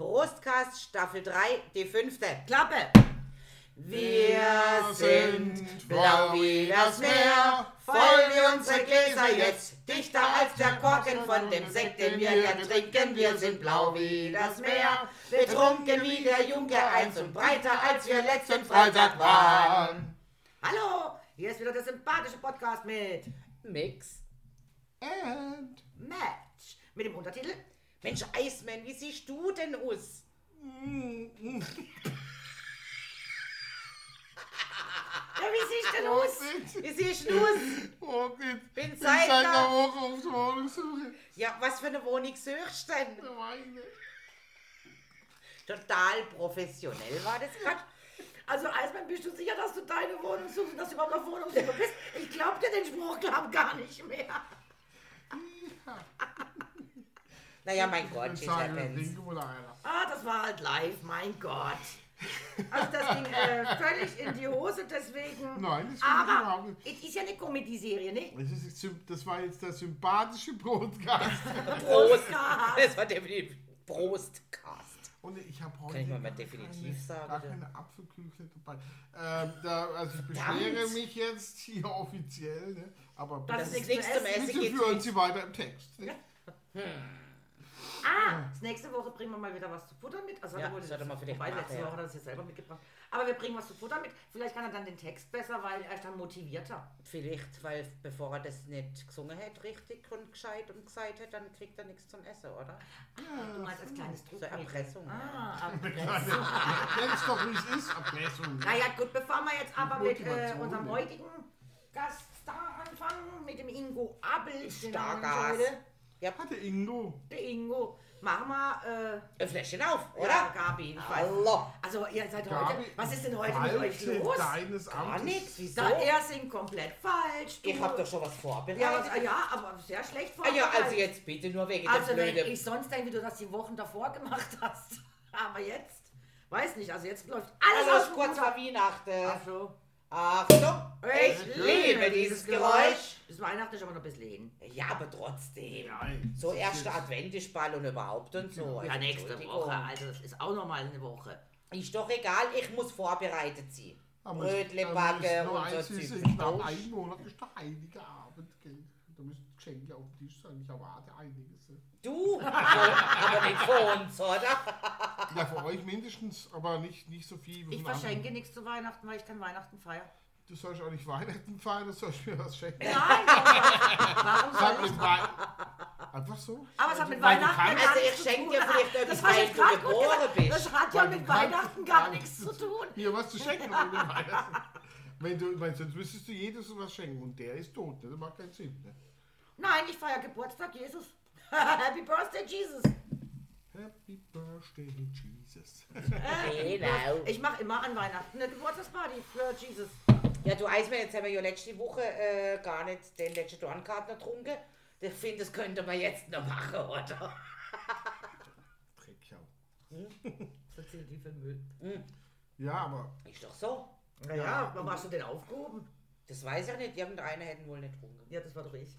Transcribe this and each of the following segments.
Prostcast Staffel 3, die fünfte. Klappe! Wir sind blau wie das Meer, voll wie unsere Gläser jetzt, dichter als der Korken von dem Sekt, den wir gern trinken. Wir sind blau wie das Meer, betrunken wie der Junge eins und breiter als wir letzten Freitag waren. Hallo, hier ist wieder der sympathische Podcast mit Mix. And Match. Mit dem Untertitel Mensch, Eismann, wie siehst du denn aus? Ja, wie siehst du denn aus? Wie siehst du aus? Gott. Bin Ich seit einer. Woche auf der Wohnungssuche. Ja, was für eine Wohnung suchst du denn? Meine. Total professionell war das gerade. Also, Eismann, bist du sicher, dass du deine Wohnung suchst und dass du überhaupt auf Wohnungssuche bist? Ich glaub dir den Spruch glaub gar nicht mehr. Naja, mein Gott, oder einer. Ah, das war halt live, mein Gott. Also das ging äh, völlig in die Hose, deswegen... Nein, das Aber überhaupt nicht. es ist ja eine Comedy-Serie, ne? Das, ist, das war jetzt der sympathische Podcast. Prost. Das war definitiv Prostcast. Und ich habe heute Kann ich mal mal definitiv keine, sagen, Gar keine Apfelküchle dabei. Ähm, da, also ich beschwere mich jetzt hier offiziell, ne? aber Das Das essen. Essen. bitte führen. Sie weiter im Text. Ne? Ah, das nächste Woche bringen wir mal wieder was zu futtern mit. Also Ja, hat er wohl sollte man vielleicht wobei, machen, letzte ja. Woche hat er das ja selber mitgebracht. Aber wir bringen was zu futtern mit. Vielleicht kann er dann den Text besser, weil er ist dann motivierter. Vielleicht, weil bevor er das nicht gesungen hat, richtig und gescheit und gesagt hat, dann kriegt er nichts zum Essen, oder? Du meinst als kleines So Druckmittel. Erpressung. ja. Ah, Erpressung. Nenn's doch, wie es ist, Erpressung. naja, gut, bevor wir jetzt aber mit äh, unserem heutigen Gaststar anfangen, mit dem Ingo Abel. den Stargas. heute. Hatte Ingo. Der Ingo. Machen wir, Ein Fläschchen auf, äh, oder? ja, Gabi, ich weiß. Hallo. Also, ihr seid heute, Gabi, was ist denn heute mit euch Walte los? Deines Gar Amtes. nichts, wieso? Da, er singt komplett falsch. du- Ich hab doch schon was Ja, vorbereitet. was, ja, aber sehr schlecht Ah ja, vorbereitet. also jetzt bitte nur wegen Also der wenn blöden... ich sonst denke, wie du das die Wochen davor gemacht hast. Aber jetzt, weiß nicht, also jetzt läuft alles Also aus kurz vor Weihnachten. Ach so. Achtung, ich liebe dieses Geräusch. Bis Weihnachten ist aber noch ein bisschen hin. Ja, aber trotzdem. So erster Advent ist bald und überhaupt und so. Ja, Also, nächste. Woche, also das ist auch noch mal eine Woche. Ist doch egal, ich muss vorbereitet sein. Aber Brötle backen und so eins, es Zeug. ist In knapp einem Monat ist der heilige Abend, gell? Da müssen Geschenke auf dem Tisch sein. Ich erwarte einiges. Du, aber nicht für uns, oder? Ja, für euch mindestens, aber nicht, nicht so viel wie Ich verschenke anderen. nichts zu Weihnachten, weil ich kein Weihnachten feiere. Du sollst auch nicht Weihnachten feiern, du sollst mir was schenken. Nein, warum soll ich? Einfach so? Aber es hat mit Weihnachten gar Also nichts ich zu schenke tun. dir vielleicht Das weil ich du gerade geboren bist. Das hat ja mit Weihnachten gar nichts zu tun. Mir was zu schenken. Wenn du, weil sonst müsstest du jedes was schenken und der ist tot, ne? das macht keinen Sinn. Ne? Nein, ich feiere Geburtstag Jesus. Happy Birthday, Jesus. Happy Birthday, Jesus. Genau. Ich mache immer an Weihnachten eine Geburtstagsparty für Jesus. Ja, du Eismann, jetzt haben wir ja letzte Woche äh, gar nicht den letzten Dornkarten getrunken. Ich finde, das könnte man jetzt noch machen, oder? Dreckschau. Was erzählt die für Müll? Ja, aber Ist doch so. Naja, wann warst du denn aufgehoben? Das weiß ich nicht. Irgendeine hätten wohl nicht getrunken. Ja, das war doch ich.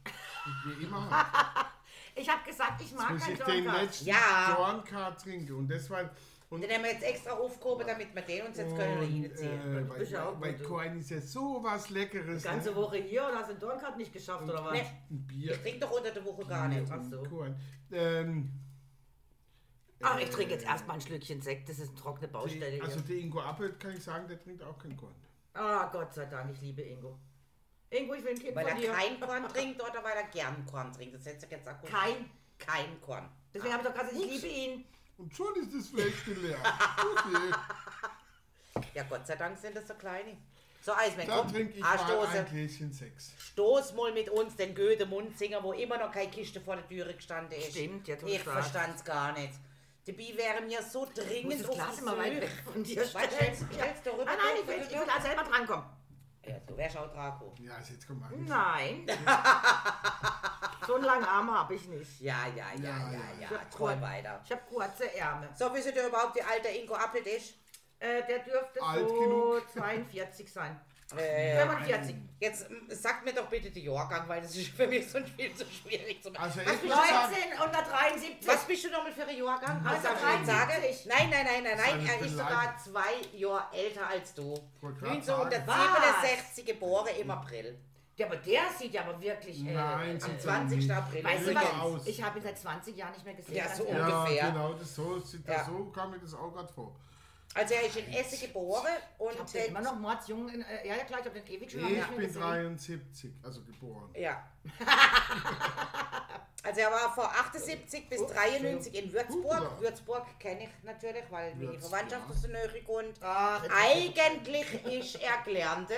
wie immer Ich habe gesagt, ich mag muss kein ich den Dornkart. letzten Ja. Dornkart trinken und deshalb und Den haben wir jetzt extra aufgehoben, damit wir den uns jetzt können Und, reinziehen. äh, Du bist ja auch weil, weil gut. Korn ist ja so was Leckeres. Die ganze ne? Woche hier und hast den Dornkart nicht geschafft, oder was? Nee. Ein Bier. Ich trinke doch unter der Woche gar nicht. Ach so. Korn. Ähm, Ach, ich trinke jetzt erstmal ein Schlückchen Sekt, das ist eine trockene Baustelle die, also hier. der Ingo Appelt kann ich sagen, der trinkt auch kein Korn. Ah, Gott sei Dank, ich liebe Ingo. Ingo, ich will ein Kind Weil von er dir. kein Korn trinkt oder weil er gern Korn trinkt. Das hätte ich jetzt auch gut. Kein. Kein Korn. Deswegen habe ich doch gerade gesagt, ich liebe ihn. Und schon ist das Fläschchen leer. Okay. Ja, Gott sei Dank sind das so kleine. So, Eismann, Da komm. trinke ich Ah, mal stoße. ein Gläschen Sex. Stoß mal mit uns den Goethe Munzinger, wo immer noch keine Kiste vor der Türe gestanden ist. Stimmt, jetzt, Ich du sagst. verstand's gar nicht. Dabei wäre mir so Ich muss dringend das Glas immer Psyche. weit weg von dir stellen. stellst- stellst du rüber, Nein, nein, ich du- will, du- ich will da selber drankommen. Ja, du wärst auch Draco. Ja, also jetzt komm mal. Nein. so einen langen Arm habe ich nicht. Ja, ja, ja, ja, Ja, ja. ja. Träum weiter. Ich habe kurze Ärmel. So, wisst ihr überhaupt, wie alt der Ingo Appelt ist? Äh, der dürfte Alt so genug. 42 sein. 45. Jetzt ähm, sagt mir doch bitte die Jahrgang, weil das ist für mich so viel zu schwierig zu Also was, ich bist muss du, sagen, 1973. was bist du nochmal für ein Jahrgang? Was darf ich jetzt 1973. sagen? Nein, nein, nein, nein, nein. eine Er ist sogar zwei Jahre älter als du. wollte gerade sagen. 1967 geboren im April. Ja, aber der sieht ja aber wirklich. Äh, Nein, Am sieht man 20. nicht. April. Weißt du aus. Ich habe ihn seit 20 Jahren nicht mehr gesehen. Ja, so. Ja, ungefähr. genau, das so, sieht Ja. das, so kam mir das auch gerade vor. Also er ist in Essen geboren und Ich den immer noch mordsjung. In, äh, ja, ja, klar, ich habe den ewig schon Ich bin gesehen. 73, also geboren. Ja. also er war vor 78 bis 93 in Würzburg. Ja. Würzburg kenne ich natürlich, weil meine Würz, Verwandtschaft ja. ist so nahe und Ach, eigentlich ist er gelernte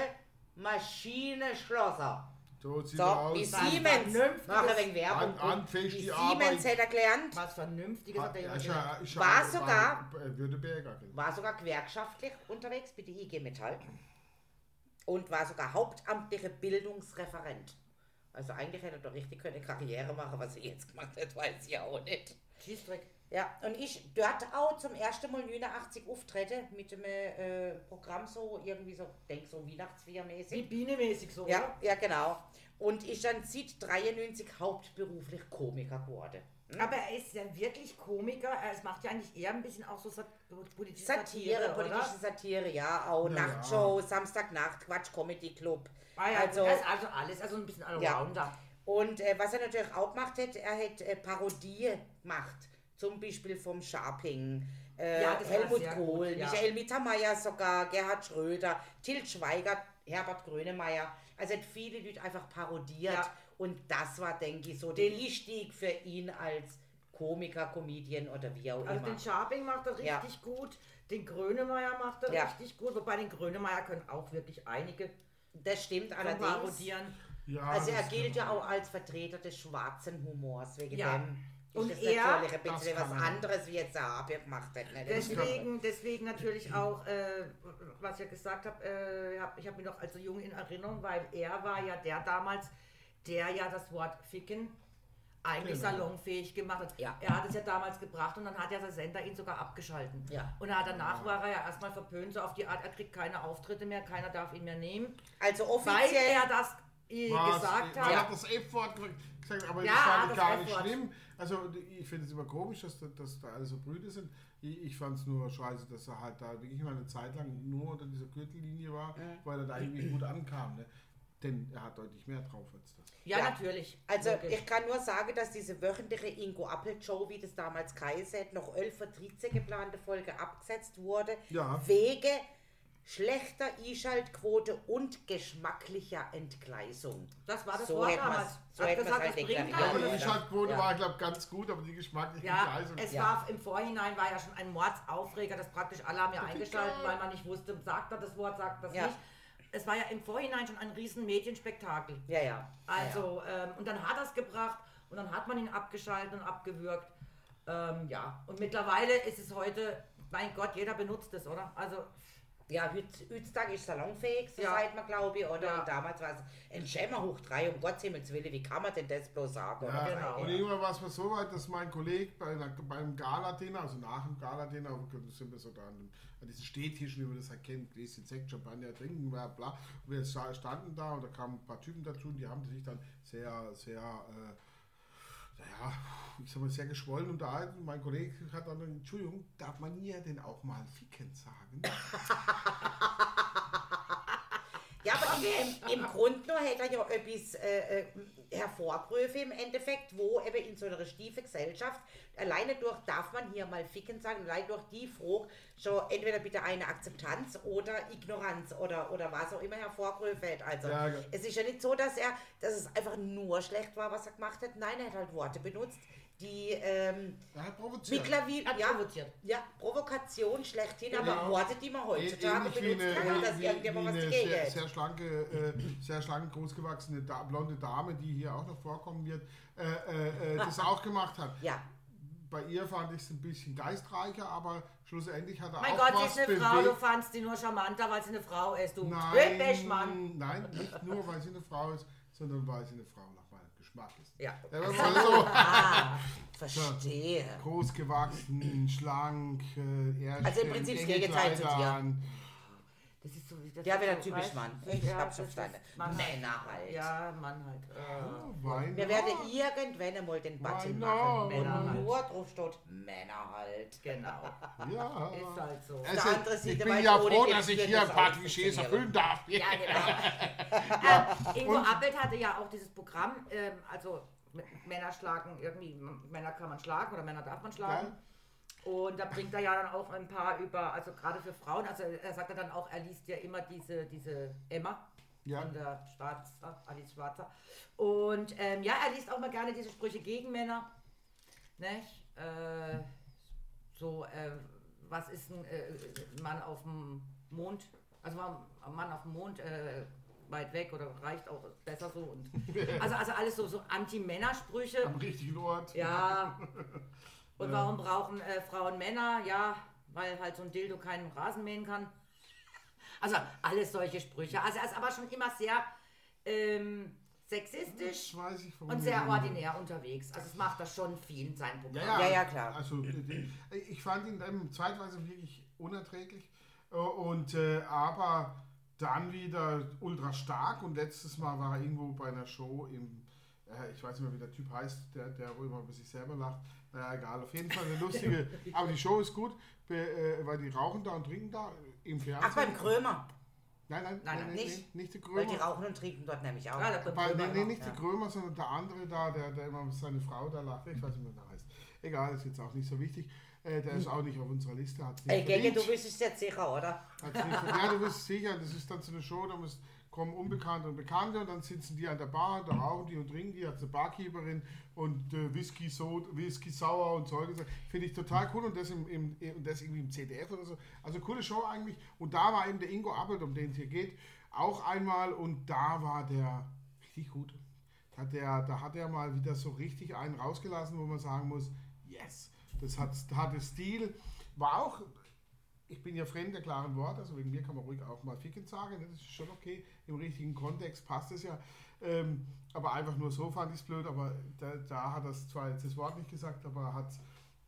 Maschinenschlosser. So sieht So, er wie Siemens. vernünftiges- Mach ein wenig Werbung. An- anfängt Wie die Siemens hat er gelernt, was Vernünftiges hat der Ja, gelernt. War sogar- Württemberger. war sogar gewerkschaftlich unterwegs bei der IG Metall und war sogar hauptamtlicher Bildungsreferent. Also eigentlich hätte er doch richtig eine Karriere machen, was er jetzt gemacht hat, weiß ich auch nicht. Schießdreck. Ja, und ich dort auch zum ersten Mal 89 auftrete mit dem äh, Programm so, irgendwie so, denk so Wie Weihnachtsfeiermäßig. Biene-mäßig so, Ja, ja, genau. Und ich dann seit 93 hauptberuflich Komiker geworden. Hm? Aber er ist ja wirklich Komiker. Er macht ja eigentlich eher ein bisschen auch so Sat politische Satire, Satire, politische oder? Satire, ja, auch ja. Nachtshow, Samstagnacht, Quatsch, Comedy Club. Ah, ja, also, also, alles, also ein bisschen Allrounder. und äh, was er natürlich auch gemacht hat, er hat äh, Parodie gemacht. Zum Beispiel vom Sharping, äh, Ja, Helmut Kohl, gut, ja. Michael Mittermeier sogar, Gerhard Schröder, Til Schweiger, Herbert Grönemeyer. Also hat viele Leute einfach parodiert. Ja. Und das war, denke ich, so der Lichtstieg für ihn als Komiker, Comedian oder wie auch Also immer. den Sharping macht er Ja. richtig gut. Den Grönemeyer macht er Ja. richtig gut. Wobei den Grönemeyer können auch wirklich einige Das stimmt allerdings. parodieren. Ja, Also er gilt ja auch als Vertreter des schwarzen Humors, wegen Ja. dem Und das er- natürlich ein Das bisschen was anderes, wie jetzt der Habir gemacht hat. Ne? Deswegen, deswegen natürlich auch, äh, was ich ja gesagt habe, äh, hab, ich habe mich noch als so jung in Erinnerung, weil er war ja der damals, der ja das Wort Ficken eigentlich Genau. salonfähig gemacht hat. Ja. Er hat es ja damals gebracht und dann hat ja der Sender ihn sogar abgeschalten. Ja. Und er- danach war er ja erstmal verpönt, so auf die Art, er kriegt keine Auftritte mehr, keiner darf ihn mehr nehmen, Also weil offiziell, er das Was? gesagt Man hat. hat das F-Wort gesagt, aber Ja, das fand ich das gar nicht schlimm. Also ich finde es immer komisch, dass, da- dass da alle so Brüder sind. Ich, ich fand es nur scheiße, dass er halt da wirklich mal eine Zeit lang nur unter dieser Gürtellinie war, weil er da irgendwie gut ankam. Ne? Denn er hat deutlich mehr drauf als das. Ja, Ja. natürlich. also Logisch. ich kann nur sagen, dass diese wöchentliche Ingo Appel Show, wie das damals geheißen noch 11 für 13 geplante Folge abgesetzt wurde, Ja. wegen schlechter Einschaltquote und geschmacklicher Entgleisung. das war das so Wort damals. so Hat gesagt, halt das bringt halt, die? Einschaltquote Ja. war, glaube ich, ganz gut, aber die geschmackliche Ja, Gleisung. es Ja. war im Vorhinein war ja schon ein Mordsaufreger, das praktisch alle haben ja eingeschaltet, weil man nicht wusste, sagt er das Wort, sagt das Ja. nicht. Es war ja im Vorhinein schon ein riesen Medienspektakel. Ja, ja. Also, ähm, und dann hat er es gebracht und dann hat man ihn abgeschaltet und abgewürgt. Ähm, ja, und mittlerweile ist es heute, mein Gott, jeder benutzt es, oder? Also, Ja, heut- heutzutage ist salonfähig, so Ja. sagt man, glaube ich, oder? Ja. Und damals war es ein Schämmer hoch drei, um Gottes Himmels Willen, wie kann man denn das bloß sagen? Ja, oder? genau. Und irgendwann war es mal so weit, dass mein Kollege bei einer, beim Gala-Dinner, also nach dem Gala-Dinner, sind wir so da an, an diesen Stehtischen, wie man das erkennt, Gläschen Sekt, Champagner trinken, bla bla. Und wir sta- standen da und da kamen ein paar Typen dazu und die haben sich dann sehr, sehr, äh, naja, ich sag mal, sehr geschwollen. Und mein Kollege hat dann, Entschuldigung, darf man hier denn auch mal Ficken sagen? Ja, aber im, im Grund nur hätte er ja etwas äh, äh, hervorgerufen im Endeffekt, wo eben in so einer stiefen Gesellschaft alleine durch darf man hier mal ficken sagen, allein durch die Frage schon entweder bitte eine Akzeptanz oder Ignoranz oder, oder was auch immer hervorgerufen hat. Also Ja, ja. es ist ja nicht so, dass er, dass es einfach nur schlecht war, was er gemacht hat. Nein, er hat halt Worte benutzt, die ähm, provoziert. Hat ja, provoziert. ja, Provokation schlechthin, aber Genau. Worte, die man heutzutage Ähnlich wie benutzt eine, kann, dass irgendjemand was eine dagegen sehr, sehr schlanke, äh, sehr schlanke, großgewachsene da, blonde Dame, die hier auch noch vorkommen wird, äh, äh, äh, das auch gemacht hat. Ja, Bei ihr fand ich es ein bisschen geistreicher, aber schlussendlich hat er mein auch Gott, was sie ist eine Frau, du bewegt. fandst sie nur charmanter, weil sie eine Frau ist, du Nein, nein, nicht nur, weil sie eine Frau ist, sondern weil sie eine Frau meinem Geschmack ist. Ja. Ja, mal so ah, verstehe. groß gewachsen, schlank, äh, Ärschchen, Also im Prinzip das Gegenteil zu dir. Das ist so wie das Ja, wieder so, typisch Mann. Ich ja, hab's das verstanden. Männer halt. Ja, Mann halt. Äh. Wein. Wir werden irgendwann einmal den Button machen, Männer nur drauf steht, Männer halt. Genau. Ja. Ist halt so. Also, andere Seite ich bin weiß ja froh, dass ich hier ein paar Klischees erfüllen darf. Ja, genau. ähm, Ingo Appelt hatte ja auch dieses Programm, ähm, also Männer schlagen irgendwie, Männer kann man schlagen oder Männer darf man schlagen. Und da bringt er ja dann auch ein paar über, also gerade für Frauen, also er sagt ja dann auch, er liest ja immer diese, diese Emma Ja. von der Schwarzer, Alice Schwarzer. Und ähm, ja, er liest auch mal gerne diese Sprüche gegen Männer. Nicht? Äh, so, äh, was ist ein äh, Mann auf dem Mond? Also ein Mann auf dem Mond äh, weit weg oder reicht auch besser so. Und, also, also alles so, so Anti-Männer-Sprüche. Am richtigen Ort. Ja. Und Ja. warum brauchen äh, Frauen Männer? Ja, weil halt so ein Dildo keinen Rasen mähen kann. Also alles solche Sprüche. Also er ist aber schon immer sehr ähm, sexistisch ich, und sehr ordinär unterwegs. Also es macht das schon viel in seinem Programm. Ja, ja, Ja, klar. Also, die- ich fand ihn dann zeitweise wirklich unerträglich. Äh, Und, äh, aber dann wieder ultra stark. Und letztes Mal war er irgendwo bei einer Show im, äh, ich weiß nicht mehr, wie der Typ heißt, der, der wo immer über sich selber lacht. Naja, egal. Auf jeden Fall eine lustige. aber die Show ist gut, äh, weil die rauchen da und trinken da im Fernsehen. Ach, beim Krömer. Nein, nein, Nein, nein, nein, nicht, nicht. nicht, nicht der Weil die Krömer. rauchen und trinken dort nämlich auch. Ja, da kommt Bei, nee, Krömer nee, nicht ja. der Krömer, sondern der andere da, der, der immer seine Frau da lacht. Ich weiß nicht, wie der heißt. Egal, ist jetzt auch nicht so wichtig. Äh, der ist auch nicht auf unserer Liste. Hat's nicht Ey, Gege, verdient. du wüsstest jetzt sicher, oder? Hat's nicht verdient. Ja, du bist sicher, das ist dann so eine Show, da müssen, kommen Unbekannte und Bekannte und dann sitzen die an der Bar, da rauchen die und trinken die, hat eine Barkeeperin und äh, Whisky, so, Whisky sauer und Zeug. Finde ich total cool und das, im, im, und das irgendwie im CDF oder so. Also coole Show eigentlich. Und da war eben der Ingo Appelt, um den es hier geht, auch einmal und da war der richtig gut. Hat der, da hat er mal wieder so richtig einen rausgelassen, wo man sagen muss, yes, das hat, hatte Stil. War auch, ich bin ja Freund der klaren Worte, also wegen mir kann man ruhig auch mal Ficken sagen, das ist schon okay, im richtigen Kontext passt es ja. Ähm, aber einfach nur so fand ich es blöd, aber da, da hat er zwar jetzt das Wort nicht gesagt, aber hat es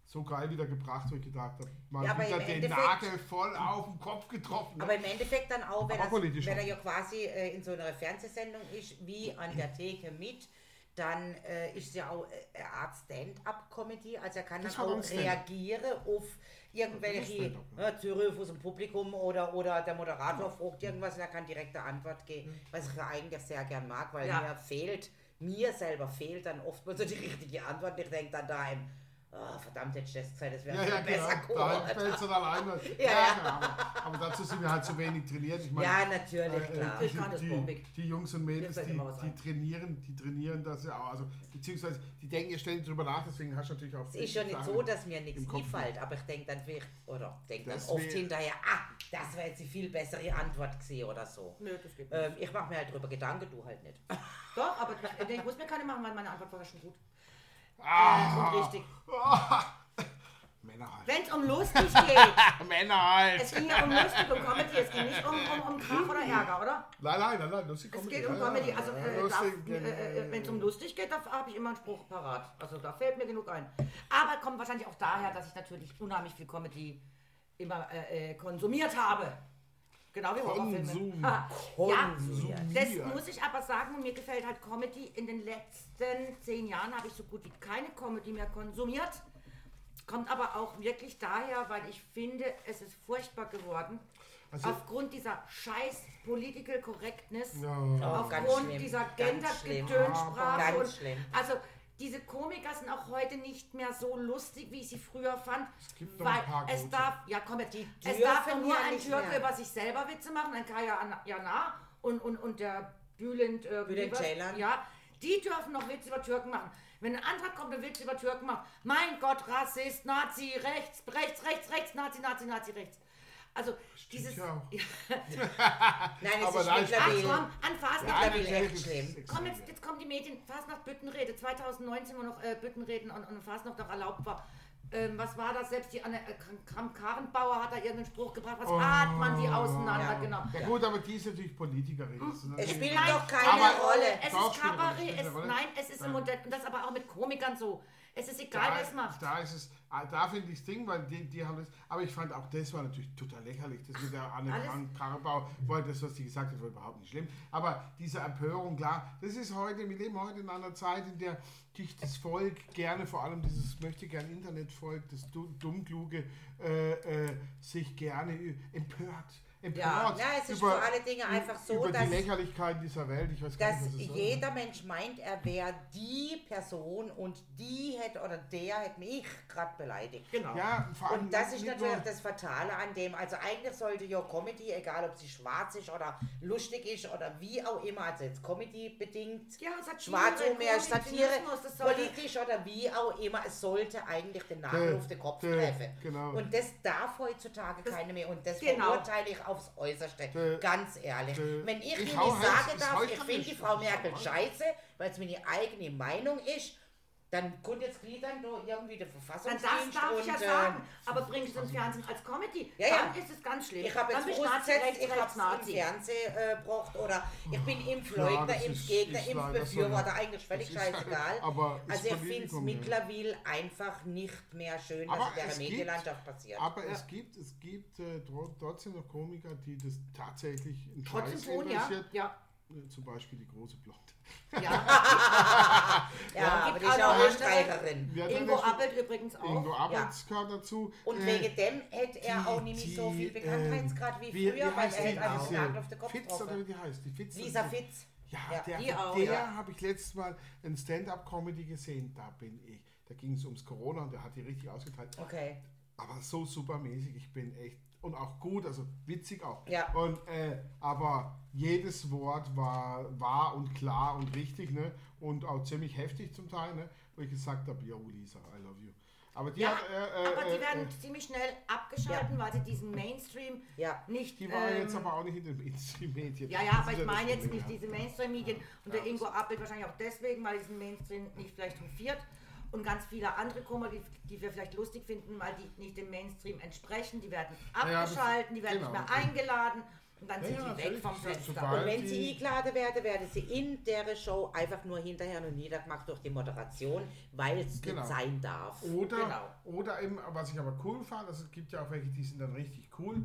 so geil wieder gebracht, wo ich gedacht habe, mal Ja, wieder den Nagel voll auf den Kopf getroffen. Aber im Endeffekt dann auch, wenn, er, politisch wenn er ja quasi äh, in so einer Fernsehsendung ist, wie an der Theke mit, dann äh, ist es ja auch äh, eine Art Stand-up-Comedy. Also er kann Das dann auch reagieren auf irgendwelche äh, Zuruf aus dem Publikum oder, oder der Moderator fragt irgendwas und er kann direkt eine Antwort geben, was ich eigentlich sehr gern mag, weil Ja. mir fehlt, mir selber fehlt dann oftmals so die richtige Antwort. Ich denke dann daheim, oh, verdammt, hätte ich das gesagt, das wäre Ja, ja, besser genau. Da fällt es dann alleine. Ja, ja, genau. Aber, aber dazu sind wir halt zu wenig trainiert. Ich meine, Ja, natürlich, äh, klar. äh, Ich kann das die, die, die Jungs und Mädels, die, die trainieren, die trainieren das ja auch. Also, beziehungsweise, die denken ja ständig drüber nach, deswegen hast du natürlich auch. Es ist schon nicht so, dass mir nichts einfällt, aber ich denke dann vielleicht, oder denke dann oft wär- hinterher, ah, das wäre jetzt die viel bessere Antwort gewesen oder so. Nö, das geht nicht. Ähm, ich mache mir halt drüber Gedanken, du halt nicht. Doch, aber ich, ich muss mir keine machen, weil meine Antwort war ja schon gut. Ah, Und richtig. Männer halt. Wenn es um lustig geht, Männer halt. es ging ja um lustig, um Comedy, es ging nicht um, um, um Krach oder Ärger, oder? Nein, nein, nein, nein, lustig Es geht um Comedy, also äh, äh, äh, wenn es um lustig geht, da habe ich immer einen Spruch parat. Also da fällt mir genug ein. Aber kommt wahrscheinlich auch daher, dass ich natürlich unheimlich viel Comedy immer äh, äh, konsumiert habe. Genau wie Horrorfilme. Konsum. Ha. Ja, das muss ich aber sagen, mir gefällt halt Comedy. In den letzten zehn Jahren habe ich so gut wie keine Comedy mehr konsumiert. Kommt aber auch wirklich daher, weil ich finde, es ist furchtbar geworden. Also- aufgrund dieser scheiß Political Correctness, Ja. Oh, aufgrund dieser ganz schlimm. Gender-Gedönssprache. Schlimm. Also diese Komiker sind auch heute nicht mehr so lustig, wie ich sie früher fand. Es gibt weil ein paar es gute. darf, ja komm jetzt, Die es darf doch nur ja ein Türke mehr. über sich selber Witze machen, ein Kaya An- Jana und, und, und der Bülent, äh, Bülent Ceylan. Ja, die dürfen noch Witze über Türken machen. Wenn ein anderer kommt und Witze über Türken macht, mein Gott, Rassist, Nazi, rechts, rechts, rechts, rechts, Nazi, Nazi, Nazi, rechts. Also dieses... ja. Nein, es Aber ist ist- Ach komm, an mittlerweile Ja, echt schlimm. Komm, jetzt, ja. jetzt kommen die Medien, Fastnacht Büttenrede, 2019, wo noch äh, Büttenreden und, und Fastnacht noch erlaubt war. Ähm, was war das? Selbst die Anne äh, Kram Karrenbauer hat da irgendeinen Spruch gebracht. Was hat man die auseinandergenommen? Ja gut, aber die ist natürlich Politikerin. Das ist Es spielt Nein, doch keine aber- Rolle. Es ist Kabarett, nein, es ist im Modell, und das aber auch mit Komikern so. Es ist egal, da, wer es macht. Da ist es, ah, da finde ich das Ding, weil die, die haben das, aber ich fand auch das war natürlich total lächerlich, das mit der Anne Karabau, weil das, was die gesagt hat, war überhaupt nicht schlimm, aber diese Empörung, klar, das ist heute, wir leben heute in einer Zeit, in der sich das Volk gerne, vor allem dieses möchte gern Internetvolk, das du- dummkluge, äh, äh, sich gerne empört. Empört Ja, es ist vor allen Dingen einfach so, über dass- die Lächerlichkeit dieser Welt. Ich weiß gar dass nicht, was das soll. jeder Mensch meint, er wäre die Person und die hätte oder der hätte mich gerade beleidigt. Genau. Ja, vor allem Und das ist natürlich das Fatale an dem. Also eigentlich sollte ja Comedy, egal ob sie schwarz ist oder lustig ist oder wie auch immer, also jetzt Comedy bedingt, Ja, Satire, Schwarzhumor, Komik, Satire, Zynismus, das sollte- politisch oder wie auch immer, es sollte eigentlich den Nagel auf den Kopf treffen. genau. Und das darf heutzutage keiner mehr und das Genau. verurteile ich aufs Äußerste. Dä, Ganz ehrlich. dä, Wenn ich, ich heiß, sagen darf, ich finde nicht. die Frau Merkel scheiße, weil es meine eigene Meinung ist, dann kommt jetzt gliedern nur irgendwie der Dann Verfassungsdienst das darf ich ja und, äh, sagen. Aber bringst du ins Fernsehen als Comedy, Ja, ja. dann ist es ganz schlimm. Ich habe dann jetzt rechts, ich habe es im. Fernsehen äh, gebracht oder ich bin Impfleugner, Impfgegner, Impfbefürworter, eigentlich völlig scheißegal. also ich finde es mittlerweile einfach nicht mehr schön, Aber was in der Medienlandschaft passiert. Aber es gibt, es gibt äh, tro- trotzdem noch Komiker, die das tatsächlich in Trotzdem Scheiß tun, ja. interessiert. ja. Zum Beispiel die große Blonde. ja. ja, aber gibt die ist auch Österreicherin. Ja, Ingo Appelt übrigens auch. Ingo Appels gehört dazu. Und Äh, wegen dem hätte er die- auch nicht so viel die, Bekanntheitsgrad wie wie- früher, wie weil er die, hätte einfach Nagel auf den Kopf Fitz oder wie die heißt? Die Fitz Lisa die- Fitz. Ja, Ja, der, die auch, der ja. habe ich letztes Mal ein Stand-up-Comedy gesehen. Da bin ich. Da ging es ums Corona und der hat die richtig ausgeteilt. Okay. aber so supermäßig. Ich bin echt und auch gut, also witzig auch. Ja. Und äh, aber jedes Wort war wahr und klar und richtig, ne? Und auch ziemlich heftig zum Teil, ne? Wo ich gesagt habe, yo Lisa, I love you. Aber die Ja, hat, äh, äh, aber die äh, werden äh, ziemlich schnell abgeschalten, weil sie diesen Mainstream Ja. nicht. die war ähm, jetzt aber auch nicht in den Mainstream-Medien. Ja, ja, Das aber ich meine jetzt nicht ja. diese Mainstream-Medien und der Ingo Appel wahrscheinlich auch deswegen, weil diesen Mainstream nicht vielleicht hofiert und ganz viele andere Kummer, die, die wir vielleicht lustig finden, weil die nicht dem Mainstream entsprechen, die werden Ja, das- abgeschalten, die werden genau. nicht mehr eingeladen und dann Ja, sind ja, die weg vom Fenster. Und wenn sie eingeladen werden, werden sie in der Show einfach nur hinterher und niedergemacht durch die Moderation, weil es Genau. nicht sein darf. Oder, Genau. oder eben, was ich aber cool fand, also es gibt ja auch welche, die sind dann richtig cool,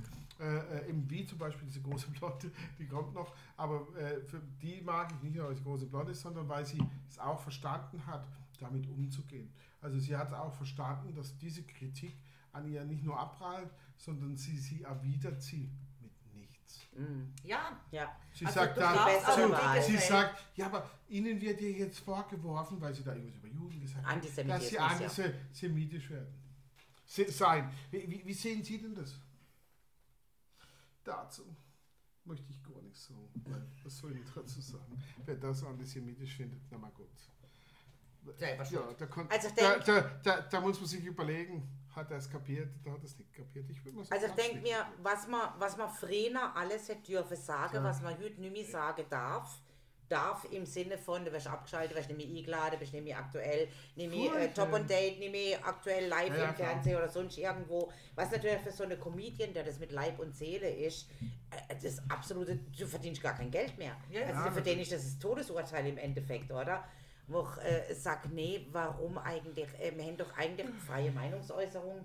äh, äh, eben wie zum Beispiel diese große Blonde, die kommt noch, aber äh, für die mag ich nicht nur, weil sie große Blonde ist, sondern weil sie es auch verstanden hat, damit umzugehen. Also sie hat auch verstanden, dass diese Kritik an ihr nicht nur abprallt, sondern sie, sie erwidert sie mit nichts. Ja, Ja. Sie Also sagt dann, sie, sagt, ja, aber Ihnen wird ihr jetzt vorgeworfen, weil Sie da irgendwas über Juden gesagt haben, dass Sie Antisemitismus, ja. antisemitisch werden. Se sein. Wie, wie, wie sehen Sie denn das? Dazu möchte ich gar nichts sagen. Weil, was soll ich dazu sagen? Wer das antisemitisch findet, na mal gut. Selber schuld. Ja, da, kon- Also da, da, da, da muss man sich überlegen, hat er es kapiert, da hat er es nicht kapiert. Ich würde mal sagen, Also ich denke mir, was man, was man früher alles hätte dürfen sagen, Ja. was man heute nicht mehr sagen darf, darf im Sinne von, du wirst abgeschaltet, wirst nicht mehr eingeladen, bist nicht mehr aktuell, nicht mehr äh. Top on Date, nicht mehr aktuell live Ja, im. Fernsehen oder sonst irgendwo. Was natürlich für so eine Comedian, der das mit Leib und Seele ist, äh, das absolute, du verdienst gar kein Geld mehr. Ja, also ja, für den ist das das Todesurteil im Endeffekt, oder? Wo ich äh, sage, nee, warum eigentlich? Äh, wir haben doch eigentlich freie Meinungsäußerung.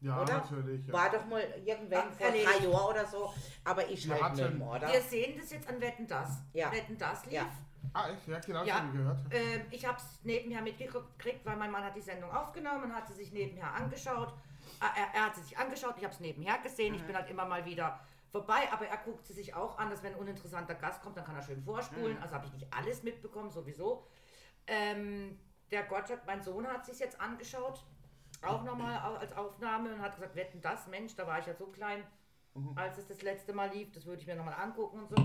Ja, oder? natürlich. Ja. War doch mal irgendwann Ah, vor erledigt. drei Jahren oder so, aber ich Ja, halt nicht mehr, oder? Wir sehen das jetzt an Wetten das. Ja. Wetten das lief. Ja. Ah, echt? Ja, genau, Ja. schon gehört. Ähm, ich habe es nebenher mitgekriegt, weil mein Mann hat die Sendung aufgenommen und hat sie sich nebenher angeschaut. Äh, er, er hat sie sich angeschaut, ich habe es nebenher gesehen. Ich bin halt immer mal wieder vorbei, aber er guckt sie sich auch an, dass wenn ein uninteressanter Gast kommt, dann kann er schön vorspulen. Also habe ich nicht alles mitbekommen, sowieso. Ähm, der Gottschalk, mein Sohn, hat sich jetzt angeschaut, auch nochmal als Aufnahme und hat gesagt, wetten das, Mensch, da war ich ja so klein, als es das letzte Mal lief, das würde ich mir nochmal angucken und so.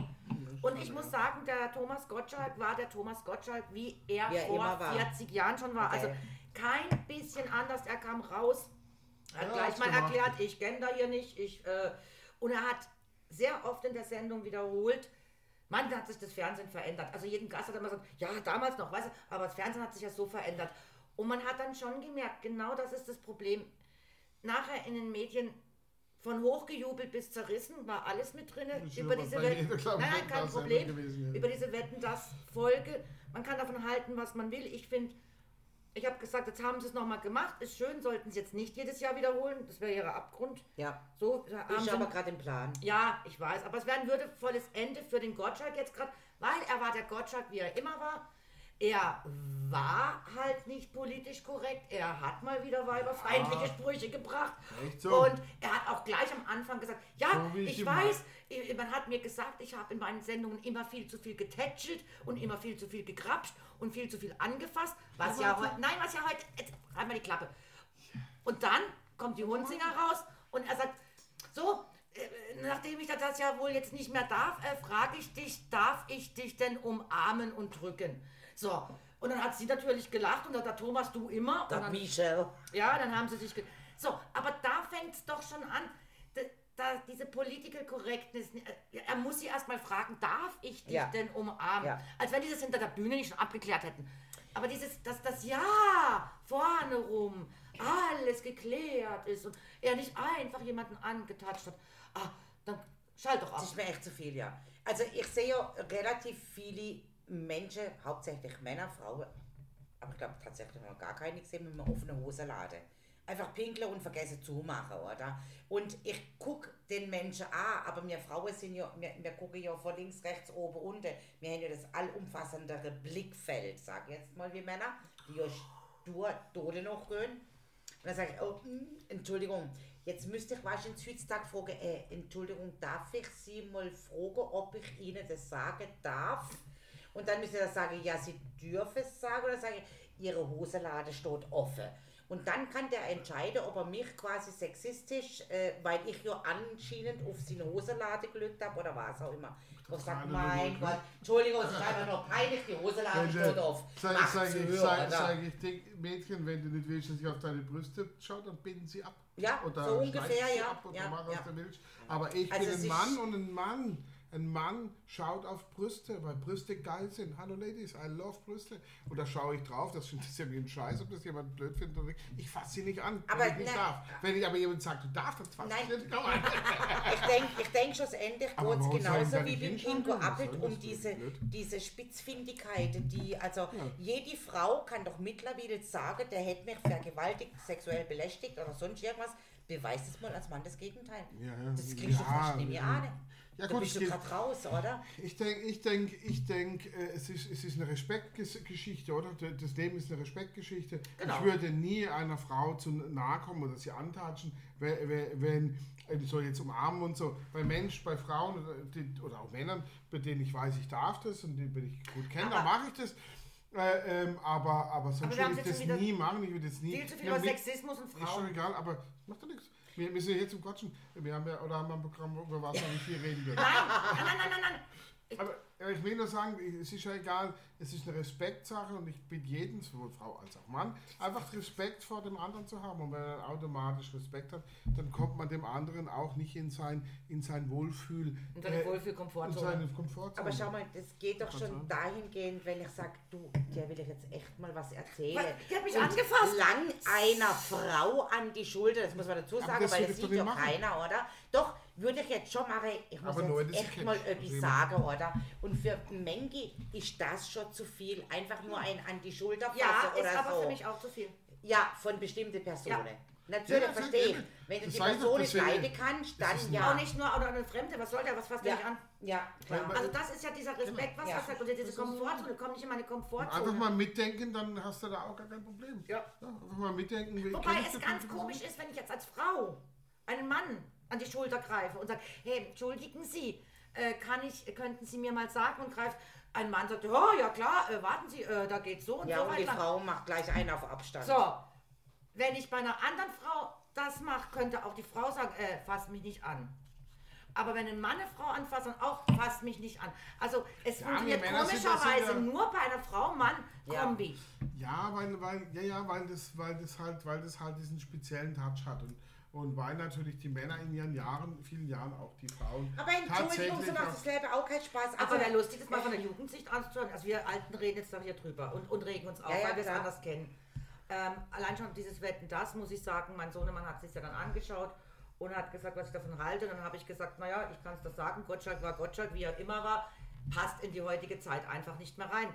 Und ich muss sagen, der Thomas Gottschalk war der Thomas Gottschalk, wie er er vor immer war. 40 Jahren schon war. Okay. Also kein bisschen anders. Er kam raus, hat Ja, gleich mal gemacht. erklärt, ich da hier nicht. Ich, äh, und er hat sehr oft in der Sendung wiederholt, Mann, hat sich das Fernsehen verändert. Also jeden Gast hat immer gesagt, ja, damals noch, weißt du, aber das Fernsehen hat sich ja so verändert. Und man hat dann schon gemerkt, genau das ist das Problem. Nachher in den Medien von hochgejubelt bis zerrissen war alles mit drin. Über diese Wetten, nein, nein, kein Problem. gewesen, ja. Über diese Wetten, das Folge. Man kann davon halten, was man will. Ich finde, Ich habe gesagt, jetzt haben sie es nochmal gemacht. Ist schön, sollten sie jetzt nicht jedes Jahr wiederholen. Das wäre ihre Abgrund. Ja. So haben Ich aber gerade im Plan. ja, ich weiß, aber es wäre ein würdevolles Ende für den Gottschalk jetzt gerade, weil er war der Gottschalk, wie er immer war. Er war halt nicht politisch korrekt. Er hat mal wieder weiberfeindliche Sprüche gebracht. So? Und er hat auch gleich am Anfang gesagt, ja, So ich weiß, eh, man hat mir gesagt, ich habe in meinen Sendungen immer viel zu viel getätschelt und immer viel zu viel gegrapscht und viel zu viel angefasst, was ja heute, nein, was ja heute, jetzt halt mal die Klappe. Und dann kommt die Hunzinger raus und er sagt, so, äh, nachdem ich das ja wohl jetzt nicht mehr darf, äh, frage ich dich, darf ich dich denn umarmen und drücken? So, und dann hat sie natürlich gelacht und sagt, Thomas, du immer. Und dann, Michel. ja, dann haben sie sich. So, aber da fängt es doch schon an. Da, da, diese Political Correctness, äh, er muss sie erstmal fragen, darf ich dich Ja. denn umarmen? Ja. Als wenn die das hinter der Bühne nicht schon abgeklärt hätten. Aber dieses, dass das Ja vorne rum alles geklärt ist und er nicht einfach jemanden angetatscht hat, ah, dann schalt doch Das ab. ist mir echt zu viel, ja. Also ich sehe ja relativ viele Menschen, hauptsächlich Männer, Frauen, aber ich glaube tatsächlich noch gar keine gesehen, mit einer offenen Hosenlade. Einfach pinkeln und vergessen zumachen, oder? Und ich gucke den Menschen an, aber wir Frauen sind ja, wir, wir gucken ja von links, rechts, oben, unten. Wir haben ja das allumfassendere Blickfeld, sag jetzt mal wie Männer, die ja stur Tode noch gehen. Und dann sage ich, oh, mm, Entschuldigung, jetzt müsste ich wahrscheinlich heutzutage fragen, äh, Entschuldigung, darf ich Sie mal fragen, ob ich Ihnen das sagen darf? Und dann müsste er sagen, ja, Sie dürfen es sagen, oder sage ich, Ihre Hosenlade steht offen. Und dann kann der entscheiden, ob er mich quasi sexistisch, äh, weil ich ja anscheinend auf seine Hosenlade gelegt habe oder was auch immer. Ich sage, mein Gott, Entschuldigung, es ist einfach nur peinlich, die Hosenlade steht auf. Sag, Macht sag, ich, sag, sag ich, denk, Mädchen, wenn du nicht willst, dass ich auf deine Brüste schaue, dann binden sie ab. Ja, oder so ungefähr, ja, Ab oder ja, mach, ja. was du willst. Aber ich Also bin ein Mann und ein Mann. Ein Mann schaut auf Brüste, weil Brüste geil sind. Hallo Ladies, I love Brüste. Und da schaue ich drauf, das ist ja mir ein Scheiß, ob das jemand blöd findet oder nicht. Ich fasse sie nicht an, Aber wenn ich nicht darf. Wenn ich aber jemand sagt, du darfst, dann fasse ich nicht an. Ich denke ich denk schlussendlich ich genauso wie beim Ingo Appelt um diese, diese Spitzfindigkeit, die, also jede Frau kann doch mittlerweile sagen, der hätte mich vergewaltigt, sexuell belästigt oder sonst irgendwas. Beweis es mal als Mann das Gegenteil. Ja, ja. Das kriegst du Ja, fast nicht mehr ja. an. Ja, da gut, bist du gerade raus, oder? Ich denke, ich denke, ich denke, äh, es ist, es ist eine Respektgeschichte, oder? Das Leben ist eine Respektgeschichte. Genau. Ich würde nie einer Frau zu nahe kommen oder sie antatschen, wenn, so jetzt umarmen und so. Bei Mensch, bei Frauen oder, auch Männern, bei denen ich weiß, ich darf das und die, wenn ich gut kenne, dann Aber- mache ich das. Äh, ähm, aber, aber sonst Aber würde ich das nie machen. Ich würde das nie. Viel zu viel Ja, über mit- Sexismus und ist schon Frauen. egal, aber macht doch nichts. Wir, sind jetzt zum Quatschen. Wir haben ja, oder haben wir ein Programm, über was wir nicht viel reden dürfen. Nein, nein, nein, nein, nein, nein. Aber ja, ich will nur sagen, es ist ja egal, es ist eine Respektsache und ich bitte jeden, sowohl Frau als auch Mann, einfach Respekt vor dem anderen zu haben. Und wenn er automatisch Respekt hat, dann kommt man dem anderen auch nicht in sein, in sein Wohlfühl. In seine äh, Wohlfühl-Komfortzone. In seine Komfortzone. Aber schau mal, das geht doch schon Verzeihung. dahingehend, wenn ich sage, du, der will ich jetzt echt mal was erzählen. Was? Die hat mich Und angefasst. Lang einer Frau an die Schulter, das muss man dazu sagen, das weil das doch sieht machen. keiner, oder? Doch, würde ich jetzt schon machen, ich muss Aber nur, jetzt echt mal etwas sagen, oder? Und für Mengi ist das schon zu viel. Einfach nur ein an die Schulter fassen Ja, oder ist aber so. für mich auch zu viel. Ja, von bestimmten Personen. Natürlich, Ja, verstehe ich. ja, Wenn du das die Person nicht leiden kannst, dann ja. Auch nicht nur oder eine Fremde, was soll der, was fasst der ja, nicht an? ja, klar. Also das ist ja dieser Respekt, was Ja. was sagt, oder diese Komfortzone, komm nicht in meine Komfortzone. Einfach mal mitdenken, dann hast du da auch gar kein Problem. Ja. einfach mal mitdenken. Wobei es ganz komisch ist, wenn ich jetzt als Frau einen Mann an die Schulter greife und sage, hey, entschuldigen Sie, äh, kann ich, könnten Sie mir mal sagen und greift ein Mann sagt, oh, ja klar, äh, warten Sie, äh, da geht's so und Ja, so und die weiter. Frau macht gleich einen auf Abstand. So, wenn ich bei einer anderen Frau das mache, könnte auch die Frau sagen, äh, fass mich nicht an. Aber wenn ein Mann eine Frau anfasst, dann auch fass mich nicht an. Also es Ja, funktioniert komischerweise ja- nur bei einer Ja. Frau-Mann-Kombi. Ja, weil, weil, ja, ja, weil das, weil das halt, weil das halt diesen speziellen Touch hat und, und weil natürlich die Männer in ihren Jahren, vielen Jahren auch die Frauen Aber Entschuldigung, so macht das Leben auch keinen Spaß. Aber Also, wäre lustig, das mal von der Jugendsicht anzuhören. Also wir Alten reden jetzt da hier drüber und, und regen uns auf, Ja, ja, weil wir es anders kennen. Ähm, allein schon dieses Wetten, das muss ich sagen, mein Sohnemann hat sich ja dann angeschaut und hat gesagt, was ich davon halte. Und dann habe ich gesagt, naja, ich kann es das sagen, Gottschalk war Gottschalk, wie er immer war, passt in die heutige Zeit einfach nicht mehr rein.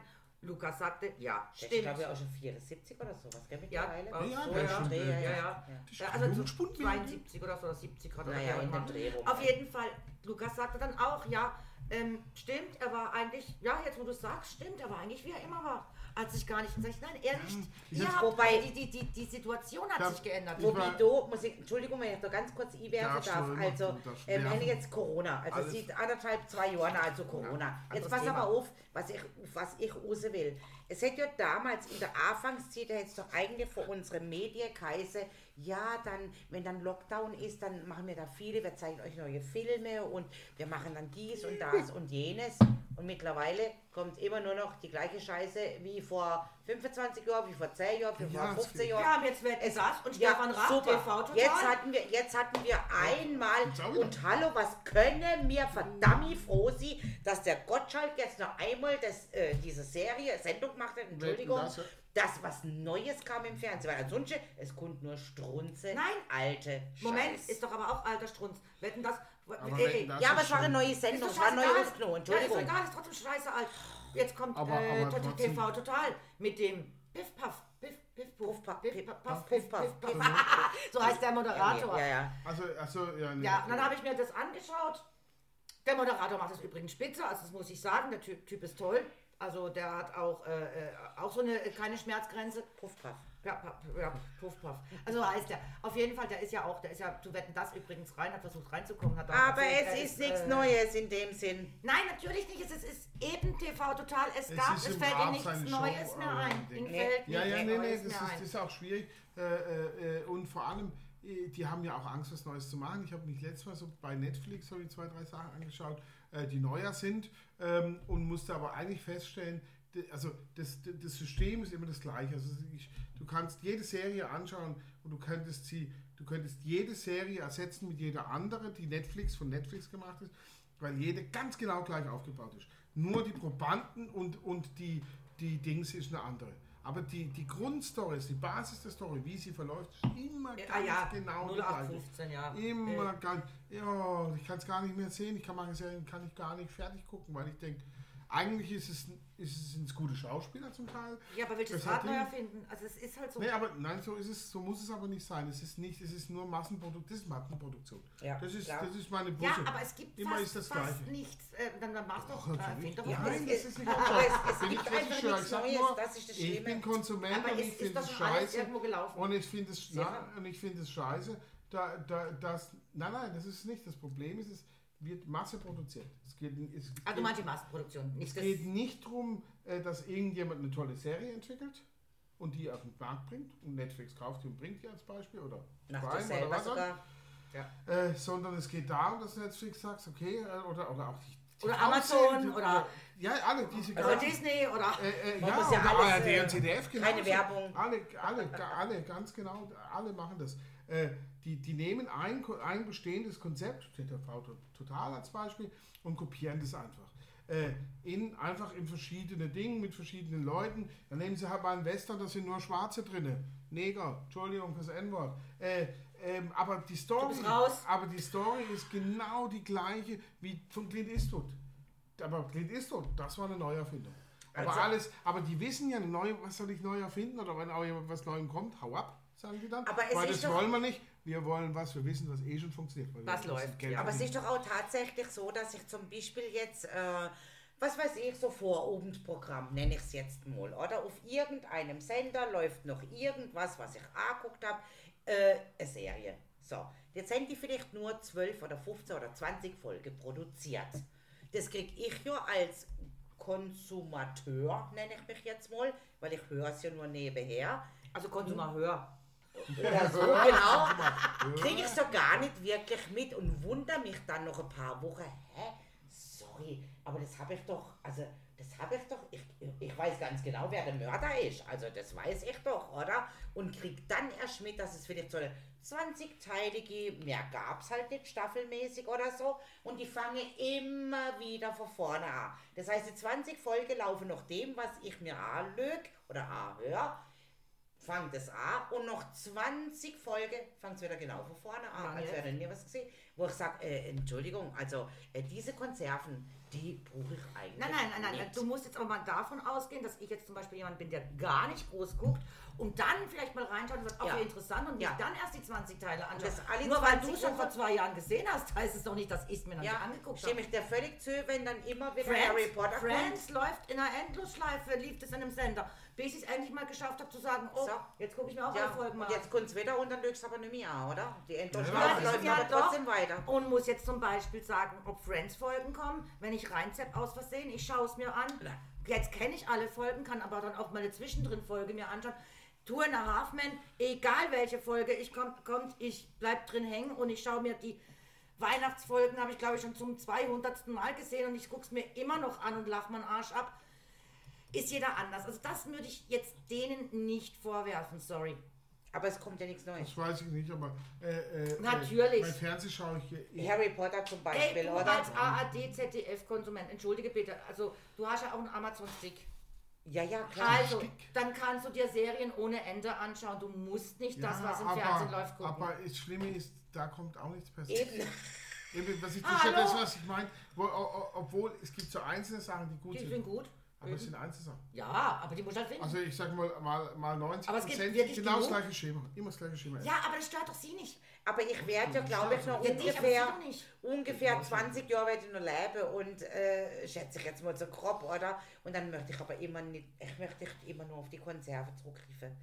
Lukas sagte, ja, Ich stimmt. glaube ja auch schon 74 oder sowas, gell, Ja, mittlerweile? ja, Ja, so schon, Dreh, ja, ja, ja. ja. Ja, also so Blutspund 72 oder so, oder 70 Grad. oder Naja, in dem. Dreh rum. Auf jeden Fall, Lukas sagte dann auch, ja, ähm, stimmt, er war eigentlich, ja, jetzt wo du es sagst, stimmt, er war eigentlich wie er immer war. Hat sich gar nicht, sag ich, nein, er nicht. hab's- habt, Wobei- die, die, die, die Situation hat Ja, sich geändert. Wobei da muss ich, Entschuldigung, wenn ich da ganz kurz du darf. Also, ähm, werfen. jetzt Corona. Also, es sieht anderthalb, zwei Jahre, also Corona. Jetzt anderes pass Thema. aber auf, was ich, was ich raus will. Es hätte ja damals in der Anfangszeit, da hätte es doch eigentlich vor unseren Medien geheißen, ja, dann, wenn dann Lockdown ist, dann machen wir da viele, wir zeigen euch neue Filme und wir machen dann dies und das und jenes. Und mittlerweile kommt immer nur noch die gleiche Scheiße wie vor 25 Jahren, wie vor 10 Jahren, wie Ja, vor es 15 geht. Jahren. Wir haben jetzt Wetten Es- das und Ja, Stefan Raab, super. TV total. Jetzt hatten wir, jetzt hatten wir einmal und hallo, was können wir verdammt froh sein, dass der Gottschalk jetzt noch einmal das, äh, diese Serie, Sendung gemacht hat, Entschuldigung, das, ja. dass was Neues kam im Fernsehen, weil ansonsten, es kommt nur Strunze, Nein. alte Moment, Scheiß. ist doch aber auch alter Strunz. Wetten das. Aber ey, ey, ja, aber es war eine neue Sendung, es war neu scheißegal. aufgenommen, Ja, ist Entschuldigung. egal, ist trotzdem scheiße alt. Jetzt kommt Aber- äh, aber Tot- trotzdem- TV Total mit dem Piff Puff. Piff, Piff, Puff, Puff, Piff, Puff, Piff, Puff, Piff. So heißt der Moderator. Ja, ja. Also, also, ja, nee. Ja, und dann habe ich mir das angeschaut. Der Moderator macht das übrigens spitze, also das muss ich sagen. Der Typ, typ ist toll. Also der hat auch, äh, äh, auch so eine äh, keine Schmerzgrenze. Puff, puff. Ja, ja, puff, puff. Also heißt der. Auf jeden Fall, der ist ja auch, der ist ja, du wetten das übrigens rein, hat versucht reinzukommen. Hat auch Aber erzählt, es er ist nichts äh, Neues in dem Sinn. Nein, natürlich nicht. Es ist, es ist eben TV total. Es, Es gab, ist es fällt dir Rahmen nichts seine Show, Neues mehr ein. ich denke- fällt Ja, ja, nee, nee, Neues das ist, das ist auch schwierig. Äh, äh, äh, und vor allem, äh, die haben ja auch Angst, was Neues zu machen. Ich habe mich letztes Mal so bei Netflix so die zwei, drei Sachen angeschaut, äh, die neuer sind ähm, und musste aber eigentlich feststellen, also das, das System ist immer das gleiche. Also ich, du kannst jede Serie anschauen und du könntest sie, du könntest jede Serie ersetzen mit jeder andere, die Netflix von Netflix gemacht ist, weil jede ganz genau gleich aufgebaut ist. Nur die Probanden und, und die, die Dings ist eine andere. Aber die, die Grundstory, ist die Basis der Story, wie sie verläuft, ist immer Ah ganz ja, genau die gleiche. 0815, ja. Immer ganz, ja, ich kann es gar nicht mehr sehen. Ich kann manche Serien kann ich gar nicht fertig gucken, weil ich denke, eigentlich ist es sind es gute Schauspieler zum Teil. Ja, aber willst du Das das hat Rad neu den- erfinden? Also es ist halt so. Nee, aber nein, so ist es, so muss es aber nicht sein. Es ist nicht, es ist nur Massenproduktion, das ist Massenproduktion. Ja, das ist, klar. das ist meine ja, Busse. aber es gibt Immer fast, ist das fast Gleiche. nichts. Äh, dann, dann mach doch, natürlich. erfind doch Ja. Nein, es das ist- nicht aber es- es gibt ich einfach nichts Ich Neues, nur, das ist das Ich Schlimme. bin Konsument Aber und ich finde es scheiße. irgendwo gelaufen. Und ich finde es, na, und ich finde es scheiße, da, da, das, nein, nein, das ist nicht. Das Problem ist, es wird Masse produziert. Es geht, es, du geht, Massenproduktion, nicht es geht nicht darum, dass irgendjemand eine tolle Serie entwickelt und die auf den Markt bringt und Netflix kauft die und bringt die als Beispiel oder Prime oder was auch. sogar. Äh, sondern es geht darum, dass Netflix sagt, okay, äh, oder, oder auch die Oder Amazon oder- ja, alle diese Oder ganzen- Disney oder. äh, äh, ja, ja oder alles, ARD äh, und ZDF genau. keine Werbung. Alle, alle, alle, ganz genau, alle machen das. Äh, die, die nehmen ein, ein bestehendes Konzept, TTV to- Total als Beispiel, und kopieren das einfach. Äh, in, einfach in verschiedene Dinge mit verschiedenen Leuten. Dann nehmen sie halt mal einen Western, da sind nur Schwarze drin. Neger, Entschuldigung fürs N-Wort. Äh, ähm, aber die Story, aber die Story ist genau die gleiche wie von Clint Eastwood. Aber Clint Eastwood, das war eine Neuerfindung. Aber Also- alles, aber die wissen ja neu, was soll ich neu erfinden oder wenn auch jemand was Neuem kommt, hau ab, sagen die dann. Aber Weil das wollen wir nicht. Wir wollen was, wir wissen, was eh schon funktioniert. Was läuft, ja. Aber es ist doch auch tatsächlich so, dass ich zum Beispiel jetzt, äh, was weiß ich, so Vorabendprogramm, nenne ich es jetzt mal, oder auf irgendeinem Sender läuft noch irgendwas, was ich angeguckt habe, äh, eine Serie. So, jetzt sind die vielleicht nur 12 oder 15 oder 20 Folgen produziert. Das kriege ich ja als Konsumateur, nenne ich mich jetzt mal, weil ich höre es ja nur nebenher. Also Konsumer höher. Oder so, genau. Kriege ich so gar nicht wirklich mit und wundere mich dann noch ein paar Wochen, hä? Sorry, aber das habe ich doch, also das habe ich doch, ich, ich weiß ganz genau, wer der Mörder ist, also das weiß ich doch, oder? Und krieg dann erst mit, dass es vielleicht so eine 20-teilige, mehr gab es halt nicht staffelmäßig oder so, und die fange immer wieder von vorne an. Das heißt, die 20 Folgen laufen nach dem, was ich mir anlög oder anhöre, fängt es an und nach 20 Folgen fängt es wieder genau von vorne an, Ja, als wäre nie was gesehen. Wo ich sage, äh, Entschuldigung, also äh, diese Konserven, die brauche ich eigentlich Nein, nein, nein, nein. Du musst jetzt aber mal davon ausgehen, dass ich jetzt zum Beispiel jemand bin, der gar nicht groß guckt und dann vielleicht mal reinschaut und sagt, auch Ja. interessant und Ja. mich dann erst die 20 Teile anschaut. das Nur weil 20 du schon vor zwei Jahren gesehen hast, heißt es doch nicht, dass ich es mir noch Ja, nicht angeguckt stimme habe. ich dir völlig zu, wenn dann immer wieder Friends, Harry Potter Friends läuft in einer Endlosschleife, lief es an einem Sender, bis ich es endlich mal geschafft habe zu sagen, oh, So. jetzt gucke ich mir auch. Ja, alle Folgen mal und an. jetzt kommt es wieder und dann löst es aber nicht mehr an, oder? Die Ja, das läuft ja aber trotzdem weiter. Und muss jetzt zum Beispiel sagen, ob Friends-Folgen kommen, wenn ich reinzepp aus Versehen, ich schaue es mir an. Ja. Jetzt kenne ich alle Folgen, kann aber dann auch mal eine Zwischendrin-Folge mir anschauen. Two and a Half Men, egal welche Folge ich kommt, kommt, ich bleib drin hängen und ich schaue mir die Weihnachtsfolgen, habe ich glaube ich schon zum 200. Mal gesehen und ich gucke es mir immer noch an und lache meinen Arsch ab. Ist jeder anders. Also das würde ich jetzt denen nicht vorwerfen, sorry. Aber es kommt ja nichts Neues. Das weiß ich nicht, aber. Äh, äh, Natürlich. Mein Fernsehen schaue ich hier. eh- Harry Potter zum Beispiel, Ey, du oder? als ARD, ZDF-Konsument, entschuldige bitte, also du hast ja auch einen Amazon-Stick. Ja, ja, klar. Also, dann kannst du dir Serien ohne Ende anschauen. Du musst nicht das, was im aber, Fernsehen läuft, gucken. Aber das Schlimme ist, da kommt auch nichts passiert. Eben. Eben, was ich, das Ah, ist ja das, was ich meine. Obwohl, es gibt so einzelne Sachen, die gut die sind. sind gut. Aber es sind einzelne Sachen. Ja, aber die muss halt finden. Also ich sag mal, mal, mal 90 Aber es gibt Prozent wirklich genau das genug. gleiche Schema. Immer das gleiche Schema. ja, aber das stört doch sie nicht. Aber ich werde ja, glaube ich, noch Ja, ungefähr, nicht. ungefähr 20 Jahre werde ich noch leben und äh, schätze ich jetzt mal so grob, oder? Und dann möchte ich aber immer nicht, ich möchte immer nur auf die Konserve zurückgreifen.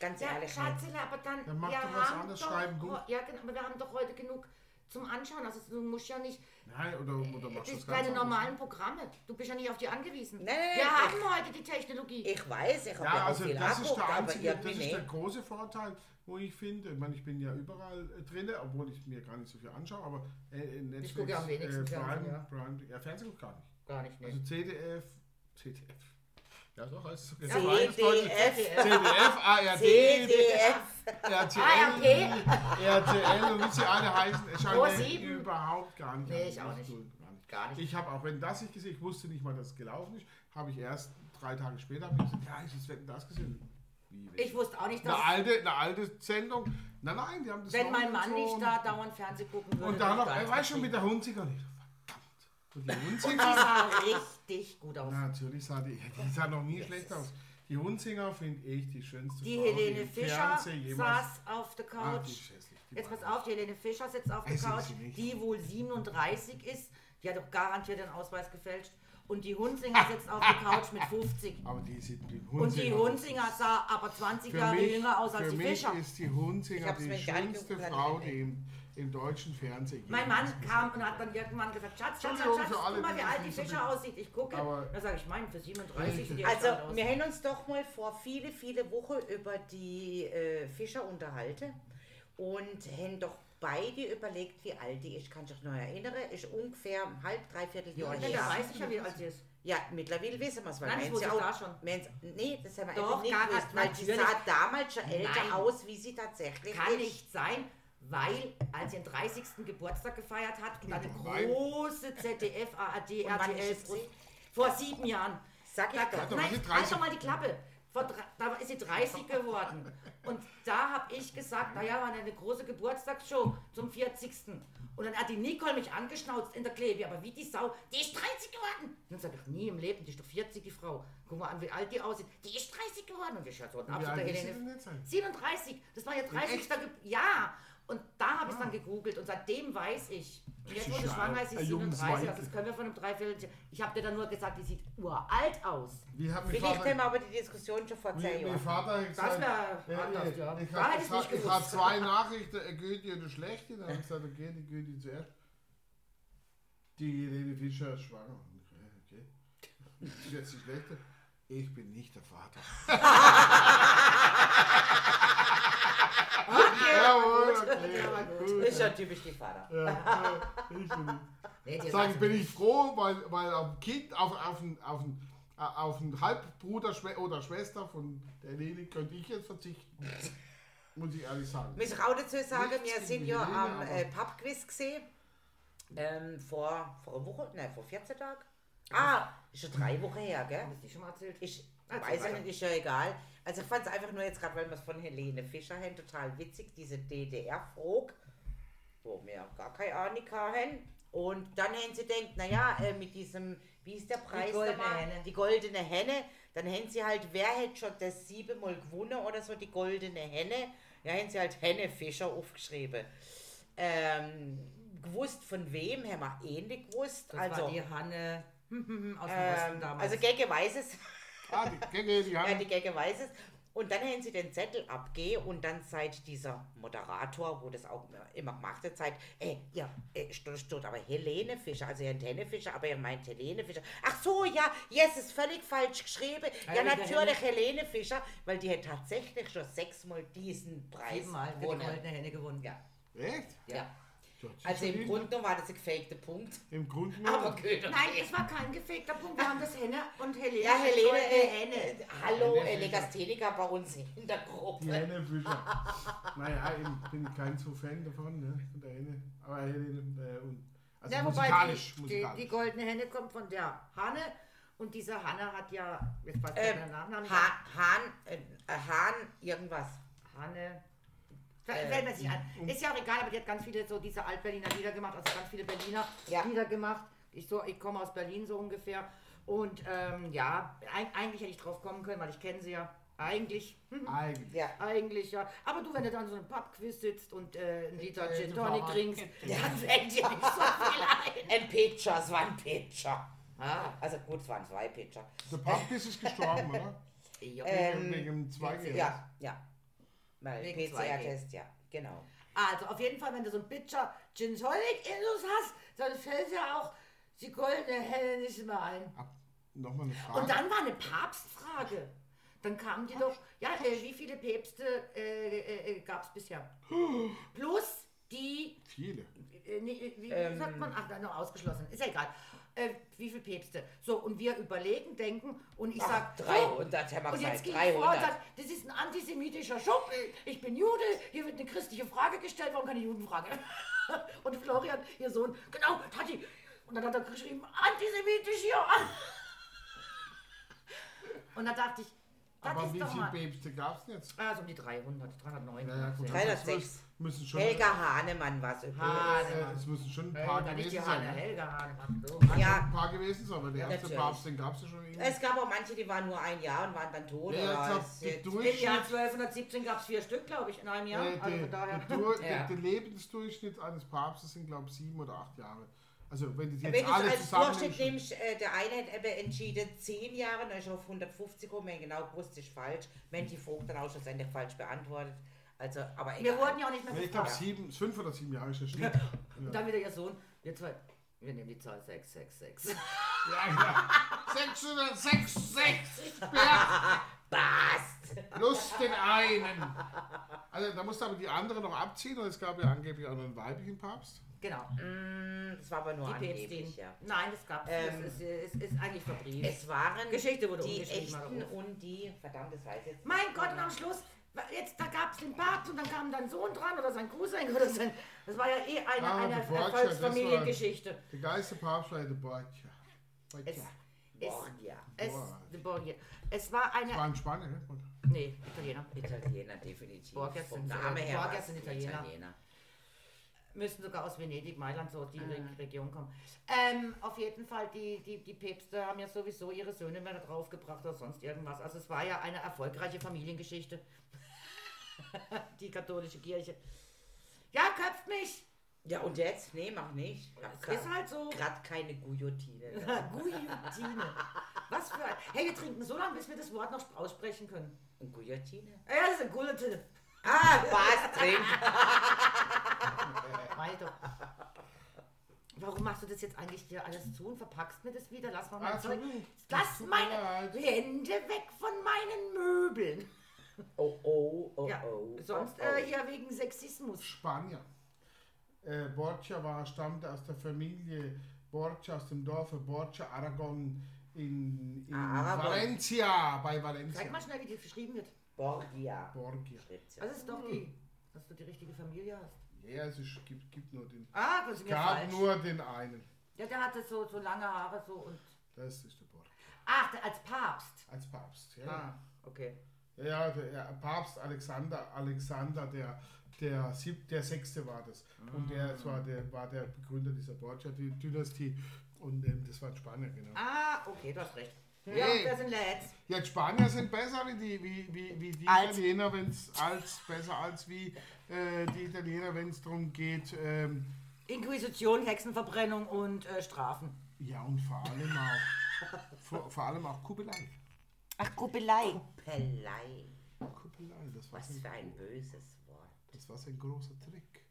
Ganz Ja, ehrlich. Schatzele, aber dann, Dann mach wir doch was anderes, schreiben, du. Ja, genau, aber wir haben doch heute genug zum Anschauen. Also du musst ja nicht, Nein, oder, oder machst du das deine normalen Programme. Du bist ja nicht auf die angewiesen. Nein, nein, wir nein, haben heute die Technologie. Ich weiß, ich habe Ja, ja, auch also viel das ist der aber einzige, das ist der große Vorteil, wo ich finde. Ich meine, ich bin ja überall äh, drin, obwohl ich mir gar nicht so viel anschaue, aber äh, Netflix, gucke ja am wenigsten äh, Prime, Fernsehen, ja. Prime, ja, Fernsehen ich gar nicht. Gar nicht, Also ne? CDF, CDF. Ja, doch, es so. CDF, CDF, ARD, CDF. RTL, RTL und wie sie alle heißen. Mir sieben. überhaupt gar nicht Nee, ich auch nicht. Gar nicht. Nicht. Ich habe auch, wenn das ich gesehen, ich wusste nicht mal, dass es gelaufen ist, habe ich erst drei Tage später gesagt, ja, ich habe das gesehen. Ich wusste auch nicht, dass eine alte, eine alte Sendung. Nein, nein, die haben das wenn mein Mann nicht da dauernd Fernsehen gucken würde. Und da würde noch, er nicht war schon mit der ich, verdammt. Und die Und die Hunziger. sah richtig gut aus. Na, natürlich sah die, die sah noch nie schlecht aus. Die Hunzinger finde ich die schönste Die Frau, Helene Fischer saß auf der Ah, Couch. die hässlich, die Jetzt pass auf, die Helene Fischer sitzt auf der Couch, die wohl 37 ist. Die hat doch garantiert den Ausweis gefälscht. Und die Hunzinger sitzt auf der Couch mit 50. Aber die sieht die Und die Hunzinger- Hunzinger sah aber 20 Für Jahre mich, jünger aus als für die mich Fischer. ist die Hunzinger die schönste Frau, die im, im deutschen Fernsehen Mein Mann kam und hat dann irgendwann gesagt, Schatz, Schatz, Schatz, Schatz, guck mal, die wie alt die wissen. aussieht. Ich gucke. Aber- Da sage ich, mein, für 37 sieht die echt Also, wir haben uns doch mal vor viele, viele Wochen über die äh, Fischer unterhalten und haben doch beide überlegt, wie alt die ist. Kann ich mich noch erinnern. Ist ungefähr ein halb, dreiviertel Jahr Ja, her. der weiß ich ja, wie alt sie ist. Ja, mittlerweile wissen wir es, weil Nein, das ja auch, da schon. wir haben's- Nee, das haben wir Doch, einfach nicht gar- gewusst, weil sie natürlich. sah damals schon älter Nein. aus, wie sie tatsächlich Kann ist. nicht sein, weil als sie ihren 30. Geburtstag gefeiert hat und eine große ZDF, ARD, RTL, vor sieben Jahren. Sag ich Da, doch. nein, halt 30? doch mal die Klappe. Vor, da ist sie 30 geworden. Und da habe ich gesagt, naja, war eine große Geburtstagsshow zum 40. Und dann hat die Nicole mich angeschnauzt in der Klebe. Aber wie die Sau, die ist 30 geworden. Und dann sage ich, nie im Leben, die ist doch 40, die Frau. Guck mal an, wie alt die aussieht. Die ist 30 geworden. Und ich ja so ein Wie absoluter Helene. denn jetzt? 37, das war ihr 30. Ge Ja, und da habe ich es dann gegoogelt und seitdem weiß ich. Und jetzt, ist schwanger ist, sie ist junges 37, also das können wir von einem Dreiviertel. Ich habe dir dann nur gesagt, die sieht uralt aus. Wie hat Vielleicht Vater, haben wir aber die Diskussion schon vor zehn mein Jahren. Vater hat Das gesagt, wäre äh, anders, äh, ja. ich habe ich ich zwei Nachrichten, eine gute und eine schlechte. Dann habe ich gesagt, okay, die gute zuerst. Die Helene Fischer ist schwanger. Okay. Das ist jetzt die schlechte. Ich bin nicht der Vater. Jawohl, okay. Ja, gut. gut. Ist ja typisch die Vater. Ja, ja, ich bin Sag, bin ich froh, weil, weil auf ein Kind, auf, auf, ein, auf, ein, auf einen Halbbruder oder Schwester von der Helene könnte ich jetzt verzichten. Muss ich ehrlich sagen. Muss ich auch dazu sagen, Nichts wir sind ja am äh, Pubquiz gesehen. Ähm, vor, vor einer Woche, nein, vor 14 Tagen. Ah, ist schon drei Wochen her, gell? Das nicht schon mal erzählt? Ich, Also Weiß ich nicht, ist ja egal. Also ich fand es einfach nur jetzt gerade, weil wir es von Helene Fischer haben, total witzig, diese DDR-Frog, wo wir gar keine Ahnung haben. Und dann haben sie denkt, naja, äh, mit diesem, wie ist der Preis goldene nochmal? Henne. Die goldene Henne. Dann haben sie halt, wer hätte schon das siebenmal gewonnen oder so, die goldene Henne. Ja, haben sie halt Henne Fischer aufgeschrieben. Ähm, gewusst von wem, haben wir ähnlich gewusst. Das also, war die Hanne aus dem Osten ähm, damals. also Gegge weiß es. Ah, die Gänge, die Ja, haben. die Gagge weiß es. Und dann haben sie den Zettel abgegeben und dann seit dieser Moderator, wo das auch immer gemacht hat, sagt, ey, ja, steht, steht aber Helene Fischer, also ihr Helene Fischer, aber ihr meint Helene Fischer. Ach so, ja, yes, ist völlig falsch geschrieben. Ja, Ja, natürlich Helene Fischer, weil die hat tatsächlich schon sechsmal diesen Preis Siebenmal hat die gewonnen. goldene Henne gewonnen. Ja, Echt? ja. Ja, Also im. Grunde genommen war das ein gefakter Punkt. Im Grunde Aber genommen. gut, Nein, es war kein gefakter Punkt. Wir haben das Henne und Helene. Ja, Helene, äh, Henne. äh, hallo, Henne äh. Legastheniker bei uns in der Gruppe. Die Henne Fischer. naja, ich bin kein so Fan davon, ne? Von der Henne. Aber Helene, äh, und, also Ja, wobei musikalisch, die, die, musikalisch. die goldene Henne kommt von der Hanne und diese Hanne hat ja, jetzt weiß ich Ähm, den nicht, Ha Hahn, äh, Hahn, irgendwas. Hanne. Fällt Äh, fällt mir nicht ein. Ist ja auch egal, aber die hat ganz viele so diese Altberliner Lieder gemacht, also ganz viele Berliner Ja. Lieder gemacht. Ich, so, ich komme aus Berlin so ungefähr. Und ähm, ja, eig- eigentlich hätte ich drauf kommen können, weil ich kenne sie ja. Eigentlich. Hm, Eigentlich. Ja. Eigentlich ja. Aber du, wenn du dann so einem Pubquiz sitzt und äh, ein Liter Äh, Gin Tonic trinkst, Ja. dann fällt dir nicht so viel ein. Ein Pitcher, es war ein Pitcher. Ah, Also gut, es waren zwei Pitcher. Der Papis ist gestorben, oder? ja. Ähm, Wegen dem Zweige. Ja, ja. Weil Wegen PCR-Test, ja, genau. Also auf jeden Fall, wenn du so ein Pitcher Gin Tonic in uns hast, dann fällt dir auch die goldene Helle nicht mehr ein. Ab, Nochmal eine Frage. Und dann war eine Papstfrage. Dann kamen die doch, ja, äh, wie viele Päpste äh, äh, gab es bisher? Plus die, Viele. äh, wie, wie Ähm. sagt man, ach, noch ausgeschlossen, ist ja egal. Äh, wie viele Päpste? So, und wir überlegen, denken und ich Ach, sag, 300 haben wir und jetzt ich vor und 300. sage, das ist ein antisemitischer Schuppen, ich bin Jude, hier wird eine christliche Frage gestellt, warum keine Judenfrage? Und Florian, ihr Sohn, genau, Tati. Und dann hat er geschrieben, antisemitisch hier. Und da dachte ich, Aber wie viele. Päpste gab es jetzt? Ah, so um die 300, 309. Ja, ja, gut. 306. Müssen schon, Helga Hahnemann war es übrigens. Hahnemann. es müssen schon ein paar Helga, nicht die gewesen Hanne, sein. ne? Helga Hahnemann. So. Ja. Ein paar gewesen sein, aber der erste natürlich. Papst, den gab es ja schon irgendwie. Es gab auch manche, die waren nur ein Jahr und waren dann tot. Ja, es die jetzt- Im Jahr 1217 gab es vier Stück, glaube ich, in einem Jahr. äh, also der, von daher. der, der, der Lebensdurchschnitt eines Papstes sind, glaube ich, sieben oder acht Jahre. Also wenn Wenn jetzt du alle als Durchschnitt nimmst, äh, der eine hat eben entschieden 10 Jahre, dann ist er auf 150 gekommen, wir genau gewusst, ist falsch. Menti Vogt dann auch schlussendlich falsch beantwortet. Also, aber Wir egal. wurden ja auch nicht mehr Nee, ich glaube, gefragt. sieben, fünf oder sieben Jahre ist der Schnitt. Und dann wieder ihr Sohn, wir zwei, wir nehmen die Zahl 666. ja, ja. 666 Bast! plus den einen. Also da musste aber die andere noch abziehen und es gab ja angeblich auch noch einen weiblichen Papst. Genau. Mm, Das war aber nur Die angeblich, Päpstin. ja. Nein, das gab Ähm, es. Es ist, ist eigentlich verbrieft. Es waren Geschichte wurde die echten und die, verdammt, das weiß jetzt mein. Gott, und am Schluss, jetzt, da gab es den Papst und dann kam dein Sohn dran oder sein Cousin oder sein. Das war ja eh eine, Ah, eine Erfolgsfamiliengeschichte. Der geilste Papst war der Borgia. Es, Borgia. es, Borgia. es, de Borgia. es war eine. War ein Spanier, ne? Nee, Italiener. Italiener, definitiv. Borgias Vom sind- Namen her Borgias war's sind ein Italiener. Müssten sogar aus Venedig, Mailand, so die Re Region kommen. Ähm, auf jeden Fall, die, die, die Päpste haben ja sowieso ihre Söhne mehr da draufgebracht oder sonst irgendwas. Also es war ja eine erfolgreiche Familiengeschichte. die katholische Kirche. Ja, köpft mich! Ja, und jetzt? Nee, mach nicht. Es ist halt so. Gerade keine Guillotine. Guillotine. Was für ein. Hey, wir trinken so lange, bis wir das Wort noch aussprechen können. Guillotine? Ja, das ist eine Guillotine. Ah, was? Trink. Meine doch. Warum machst du das jetzt eigentlich dir alles zu und verpackst mir das wieder? Lass mal mein Ah, Zeug. Lass meine. Hände weg von meinen Möbeln. Oh, oh, oh, ja, oh. sonst oh, oh. Äh, hier wegen Sexismus. Spanier. Äh, Borgia war, stammte aus der Familie Borgia aus dem Dorfe Borgia Aragon in, in Ah, Aragon. Valencia, bei Valencia. Zeig mal schnell, wie die geschrieben wird. Borgia. Borgia. Ja. Das ist doch die, dass du die richtige Familie hast. Ja, es ist, gibt, gibt nur den. Ah, das ist gab falsch. nur den einen. Ja, der hatte so, so lange Haare so und. Das ist der Borgia. Ach, der- als Papst. als Papst. Ja, Ah, okay. ja der, der Papst Alexander, Alexander der, der, sieb, der Sechste war das. Und der, das war, der war der Begründer dieser Borgia-Dynastie. Und ähm, das war ein Spanier, genau. Ah, okay, du hast recht. Ja, Hey. wir sind letzt. Ja, die Spanier sind besser wie die, wie, wie, wie die Als- Italiener, wenn es als besser als wie äh, die Italiener, wenn es darum geht. Ähm, Inquisition, Hexenverbrennung und äh, Strafen. ja, und vor allem auch, vor, vor allem auch Kuppelei. Ach, Kuppelei. Kuppelei. Kuppelei, das war, Was für ein böses Wort. Das war sein großer Trick.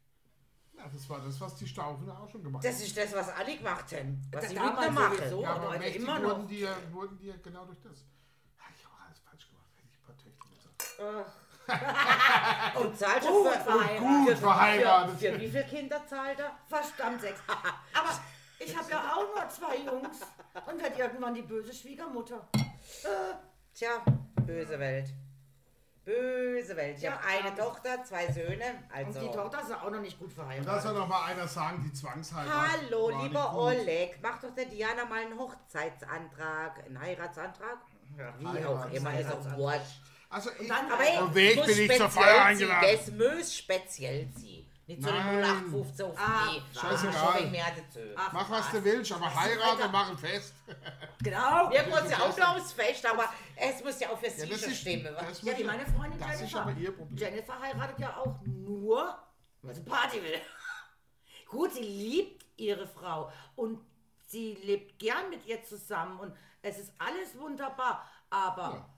Ja, das war das, was die Staufen auch schon gemacht Das ist das, was alle gemacht haben. Was Das sie heute noch sowieso. machen. Ja, aber heute mächtig immer wurden noch. die, ja, wurden die ja genau durch das. Ja, ich habe alles falsch gemacht, hätte ich ein paar Töchter gesagt. Und zahlt Gut er für, verheiratet. Gut für, verheiratet. für wie viele Kinder zahlt er? Verdammt sechs. Aber ich habe ja auch nur zwei Jungs und werde irgendwann die böse Schwiegermutter. Tja, böse Welt. Böse Welt. Ich Ja, habe eine ähm, Tochter, zwei Söhne. Und Also. die Tochter ist ja auch noch nicht gut Und da verheiratet. soll noch mal einer sagen, die Zwangsheirat. Hallo, war lieber nicht gut. Oleg, mach doch der Diana mal einen Hochzeitsantrag, einen Heiratsantrag. Wie auch immer, ist auch wurscht. Also ich, dann Aber Also, Auf Weg muss bin ich zur speziell Feier eingeladen. Das muss speziell sein. Nicht so eine Nein. 0815 auf Ah, die. scheißegal. Ach, mach was du willst, aber heirate mach ein Fest. Genau. Wir wollen ja auch noch aufs Fest, aber es muss ja auch für sie das ist- stimmen. das? Ja, wie meine Freundin Das ist Jennifer. aber ihr Problem. Jennifer heiratet ja auch nur, weil sie Party will. Gut, sie liebt ihre Frau und sie lebt gern mit ihr zusammen und es ist alles wunderbar, aber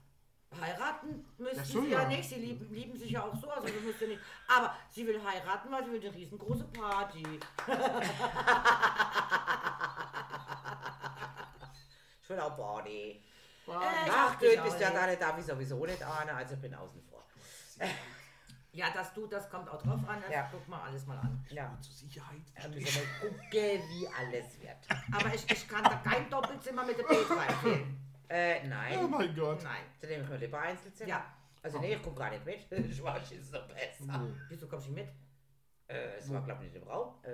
heiraten müssen Ach so, sie ja, ja. nicht. Sie lieben, lieben sich ja auch so, also sie müsste nicht. Aber sie will heiraten, weil sie will eine riesengroße Party. Ich will auch Party. Äh, Ach, gut, ja nicht. da nicht, darf ich sowieso nicht ahnen, also bin außen vor. Ja, das du, das kommt auch drauf an. Das Ja. guck mal alles mal an. Ja. Zur Sicherheit. Da müssen wir mal gucken, wie alles wird. Aber ich, ich kann da kein Doppelzimmer mit dem Bett reinfinden. Äh, Oh nein. mein Gott. Nein. Dann nehme ich mir lieber Einzelzimmer. Ja. Also nee, ich komme gar nicht mit. Schwarz ist noch besser. Wieso kommst du nicht mit? Äh, es war glaube ich nicht im Raum. Äh,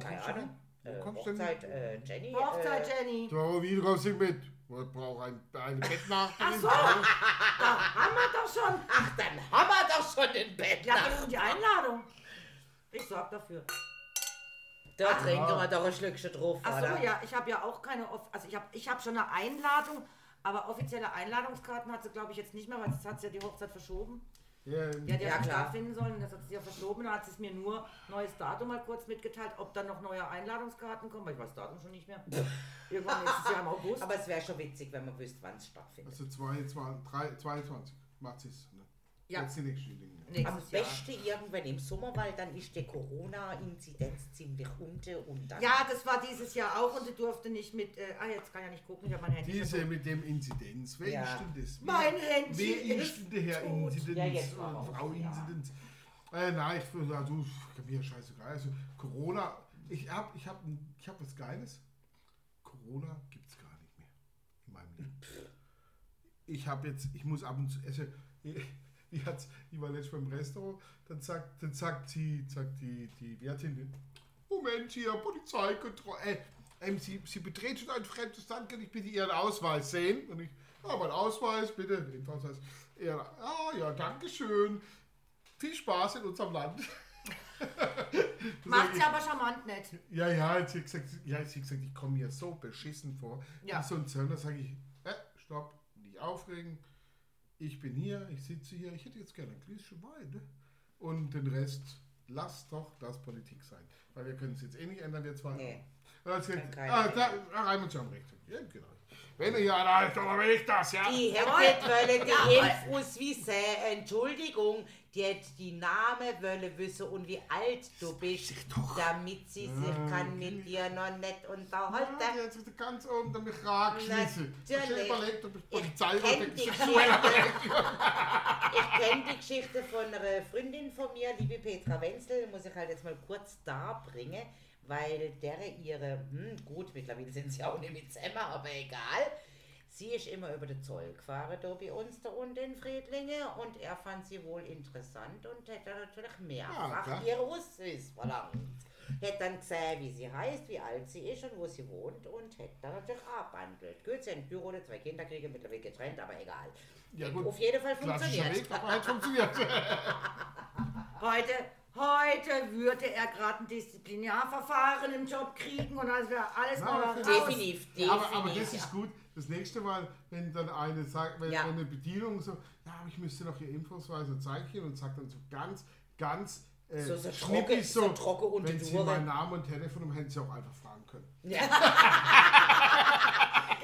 keine kommst du Ahnung. hin? Wo Äh, kommst du denn Hochzeit, äh, Jenny. Hochzeit, äh, Jenny. So, wie raus ich mit? Ich brauche ein, eine Bettnachterin. Ach so. Da haben wir doch schon. Ach, dann haben wir doch schon den Bett. Ja, gib uns die Einladung. Ich sorg dafür. Da trinken wir doch ein Schlückchen drauf, Ach oder? so, ja, ich habe ja auch keine, off also ich habe ich hab schon eine Einladung, aber offizielle Einladungskarten hat sie, glaube ich, jetzt nicht mehr, weil jetzt hat sie ja die Hochzeit verschoben. Ja, Die hat ja, Ja, stattfinden sollen das hat sie ja verschoben. Dann hat sie es mir nur neues Datum mal kurz mitgeteilt, ob dann noch neue Einladungskarten kommen, weil ich weiß das Datum schon nicht mehr. Irgendwann nächstes Jahr im August. Aber es wäre schon witzig, wenn man wüsste, wann es stattfindet. also 22, 3, 22 macht sie es. Ja. Jetzt die nächsten Dinge. Am Jahr. besten irgendwann im Sommer, weil dann ist die Corona-Inzidenz ziemlich unten und dann. Ja, das war dieses Jahr auch und sie durfte nicht mit. Äh, ah, jetzt kann ich ja nicht gucken, ich habe mein Handy. Diese verloren. mit dem Inzidenz. Wer Ja. ist denn das? Mein Handy Wer ist denn der Herr tot. Inzidenz? Ja, jetzt Frau auch, ja. Inzidenz? Äh, nein, ich würde sagen, du, mir scheißegal. Also, Corona, ich hab, ich hab, ich hab was Geiles. Corona gibt es gar nicht mehr in meinem Leben. Ich habe jetzt, ich muss ab und zu, also, wie hat's, ich war letztens beim Restaurant, dann sagt, dann sagt sie, sagt die, die Wirtin, Moment hier, Polizeikontrolle, äh, ähm, sie, sie betreten schon ein fremdes Land, kann ich bitte Ihren Ausweis sehen? Und ich, ja, mein Ausweis, bitte, den Ausweis. Ja, ah, ja, danke schön. Viel Spaß in unserem Land. Macht sie aber charmant nicht. Ja, ja, jetzt hat gesagt, ja, hat gesagt, ich komme mir so beschissen vor. Ja. Ja. So ein Zöllner sage ich, äh, stopp, nicht aufregen. Ich bin hier, ich sitze hier, ich hätte jetzt gerne ein Gläschen Wein. Ne? Und den Rest, lasst doch das Politik sein. Weil wir können es jetzt eh nicht ändern, wir zwei. Nee. Dann Kann ah, da, ah, Raimund, Sie haben recht. Ja, genau. Wenn ihr ja, da ist doch aber nicht das, ja. Die hätte wollen die uns wissen. Entschuldigung, hätte die Namen wollen wissen und wie alt du bist, damit sie sich kann mit dir noch nicht Ja, unterhalten. die hat sich ganz oben damit. Ich habe Natürlich. überlegt, ob ich Ich Polizei die Ich kenne die Geschichte von einer Freundin von mir, liebe Petra Wenzel, muss ich halt jetzt mal kurz darbringen, weil der ihre, hm, gut, mittlerweile sind sie auch nicht mit zusammen, aber egal. Sie ist immer über den Zoll gefahren da bei uns da unten in Friedlinge und er fand sie wohl interessant und hätte natürlich mehrfach klar. ihr Ausweis verlangt. hätte dann gesehen, wie sie heißt, wie alt sie ist und wo sie wohnt und hätte dann natürlich abhandelt. Gut, sie haben Büro, zwei Kinder kriegen, mittlerweile getrennt, aber egal. Ja, gut. Auf jeden Fall funktioniert Weg, aber halt funktioniert. Heute, heute würde er gerade ein Disziplinarverfahren im Job kriegen und wäre alles aber raus. Definitiv, definitiv. aber, aber das ja. ist gut. Das nächste Mal, wenn dann eine sagt, wenn, Ja. wenn eine Bedienung so, ja, aber ich müsste noch ihr Impfungsweise zeichnen und sagt dann so ganz, ganz äh, So- so schnippig trocken- so trocken unter wenn sie meinen Namen und Telefonnummer hätten sie auch einfach fragen können. Ja.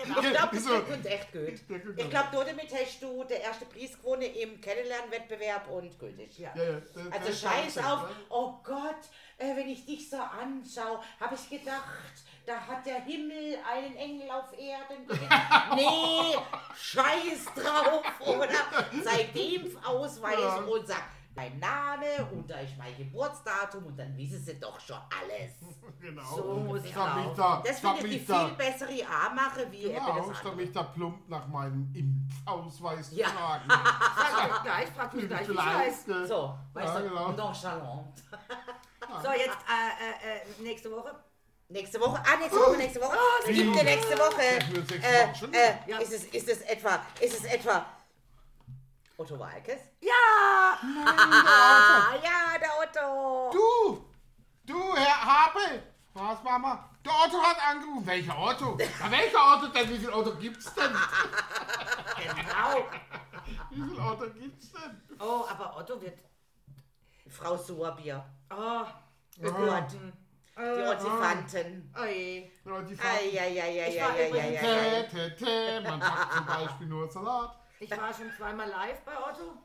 Ich glaube, das So. kommt echt gut. Ich glaube, nur damit hast du den ersten Preis gewonnen im Kennenlernwettbewerb und gültig. Ja. Ja, ja, Also scheiß auf, oh Gott, äh, wenn ich dich so anschaue, habe ich gedacht, da hat der Himmel einen Engel auf Erden. nee, scheiß drauf, oder? Zeig den Ausweis und sag dein Name und da ist mein Geburtsdatum und dann wissen sie doch schon alles. Genau. So muss es laufen. da, Das finde ich die da, viel bessere A-Mache, wie eben genau, das mich da plump nach meinem Impfausweis Ja. zu fragen. Frag mich gleich, frag mich gleich, wie ich heißt. So, weißt Ja, du, genau. nonchalant. So, jetzt äh, äh, äh, nächste Woche. Nächste Woche, ah, nächste Woche, nächste Woche. Es Wie? gibt eine nächste Woche. Äh, äh, Ja. ist, es, ist es etwa, ist es etwa Otto Walkes? Ja! Ah, ja, der Otto. Du! Du, Herr Habe! Was, Mama? Der Otto hat angerufen. Welcher Otto? Na, welcher Otto denn? Wie viel Otto gibt's denn? Genau. Wie viel Otto gibt's denn? Oh, aber Otto wird. Frau Sorbier. Oh, Oh Gott. Die Ottifanten. oh je. Ja, die Eieieiei. Ich war übrigens- Tä, tä, tä. Man sagt zum Beispiel nur Salat. Ich war schon zweimal live bei Otto.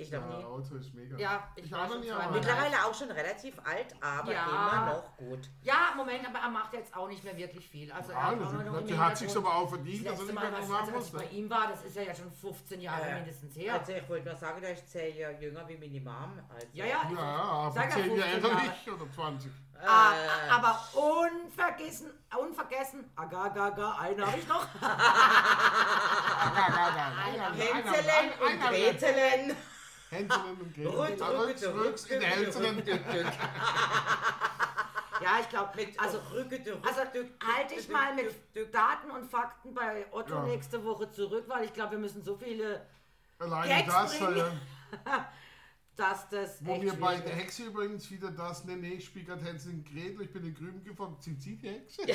Ich Ja, noch nie. Otto ist mega. Ja, ich ich war schon nie. Mittlerweile auch schon relativ alt, aber Ja. immer noch gut. Ja, Moment, aber er macht jetzt auch nicht mehr wirklich viel. Also er Ja, die hat sich aber auch verdient, Das dass er nicht Mal, mehr was, machen als ich bei musste. ihm war, das ist ja, ja schon 15 Jahre Äh, mindestens her. Also ich wollte nur sagen, der ist zehn Jahre jünger wie meine Mom. Also, Ja, ja. Ja, ja, aber Sag ja 10 Jahre 15 älter nicht oder 20. Ah, Äh, aber unvergessen, unvergessen, aga, aga, aga, einen habe ich noch. Hänzelen und Gretelen. Und Gretchen. Rück, rück, rück, in rück, rück. Ja, ich glaube, also, Rücke, rück, also halte ich mal mit. Daten und Fakten bei Otto Ja. nächste Woche zurück, weil ich glaube, wir müssen so viele, Alleine Gags das, bringen. ja. dass das Wo echt wir bei der. Hexe übrigens wieder das, ne, nee, ich spiele gerade Hänsel und Gretel, ich bin in Grüben gefolgt, sind Sie die Hexe? ja.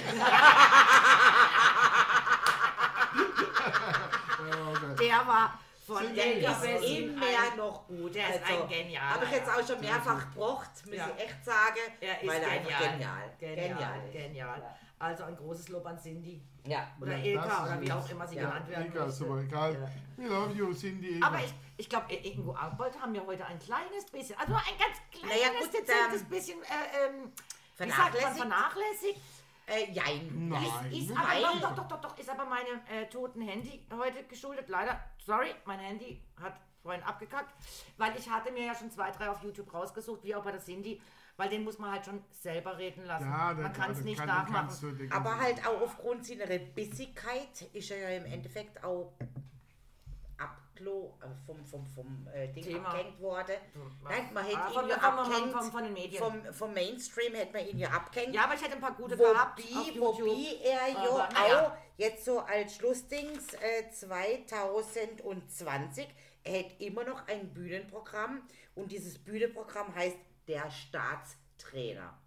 Der war von ist immer noch gut. Der ist ein genialer, Habe ich jetzt ja. auch schon mehrfach gebracht, muss Ja. ich echt sagen. Er ist weil er genial. einfach genial. Genial, genial. Also ein großes Lob an Cindy. Ja. Oder Ja, Ilka oder wie auch immer sie ja, genannt werden Egal, ist aber egal. Ja. We love you, Cindy. Aber ich, ich glaube, Ingo Arbold haben wir heute ein kleines bisschen, also ein ganz kleines, Naja, gut, dezentes ähm, bisschen äh, ähm, wie sagt man, vernachlässigt? Äh, jein. Nein. Ist Weil- aber, doch, doch, doch, doch, ist aber meinem äh, toten Handy heute geschuldet. Leider, sorry, mein Handy hat vorhin abgekackt, weil ich hatte mir ja schon zwei, drei auf YouTube rausgesucht, wie auch bei der Cindy, weil den muss man halt schon selber reden lassen. ja, man kann es nicht nachmachen. kannst du- den Aber halt auch aufgrund seiner Bissigkeit ist er ja im Endeffekt auch abglo äh, vom, vom, vom äh, Ding Thema. abgehängt worden. Nein, man Ah, hätte von- ihn ja abgehängt. den Medien. Vom, vom Mainstream hätte man ihn ja abgehängt. Ja, aber ich hätte ein paar gute gehabt Wobei, YouTube. wobei er ja auch jetzt so als Schlussdings äh, 2020, er hat immer noch ein Bühnenprogramm und dieses Bühnenprogramm heißt Der Staatstrainer.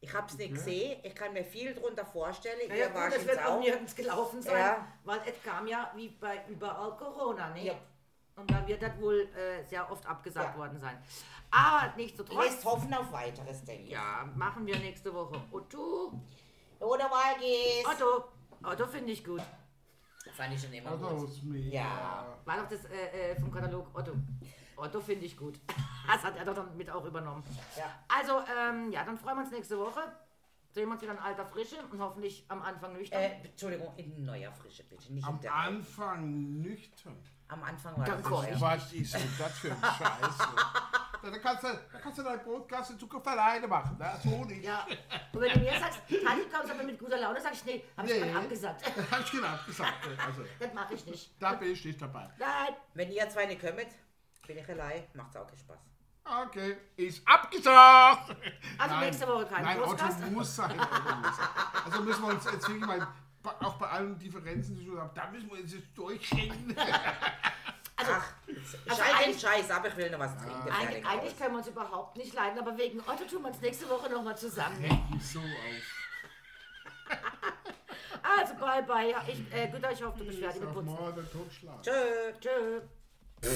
Ich habe es nicht gesehen, ich kann mir viel darunter vorstellen. Ja, ja, gut, das wird auch auch. nirgends gelaufen sein, Ja. weil es kam ja wie bei überall Corona, ne? Ja. Und da wird das wohl äh, sehr oft abgesagt Ja. worden sein. Aber nichtsdestotrotz, Lässt hoffen auf weiteres, denke ich. ja, machen wir nächste Woche. Otto, Oder Walgis. Otto, Otto finde ich gut. Fand ich schon immer Otto gut. ist mega. Ja. War doch das äh, äh, vom Katalog Otto. Otto finde ich gut. Das hat er doch dann mit auch übernommen. Ja. Also, ähm, ja, dann freuen wir uns nächste Woche. Sehen wir uns wieder in alter Frische und hoffentlich am Anfang nüchtern. Äh, Entschuldigung, in neuer Frische bitte, nicht Am in der alten. Anfang nüchtern. Am Anfang war Dann das nicht. Was ist denn das für ein Scheiß? Da, kannst du, da kannst du dein Brotkasse in Zukunft alleine machen. Ne? So nicht. Ja, und wenn du mir sagst, Tati, kommst aber mit guter Laune, sag ich, nee, hab ich Nee. gerade abgesagt. Das hab ich genau gesagt. Also, Das mache ich nicht. da bin ich nicht dabei. Nein. Wenn ihr zwei nicht kommt, bin ich allein, macht's auch keinen Spaß. Okay, ist abgesagt. Also nächste Woche kein Nein, Podcast. Otto muss sein. Otto muss sein. Also müssen wir uns jetzt wirklich mal, auch bei allen Differenzen, die wir haben, da müssen wir uns jetzt durchschenken. Ach, also schalt den eigentlich- Scheiß ab, ich will noch was trinken. Eigentlich, fertig eigentlich aus. können wir uns überhaupt nicht leiden, aber wegen Otto tun wir uns nächste Woche nochmal zusammen. Mich so auf. Also, bye bye. Ich, äh, Günther, ich hoffe, du beschwerst dich mit Putzen. Tschö. Tschö.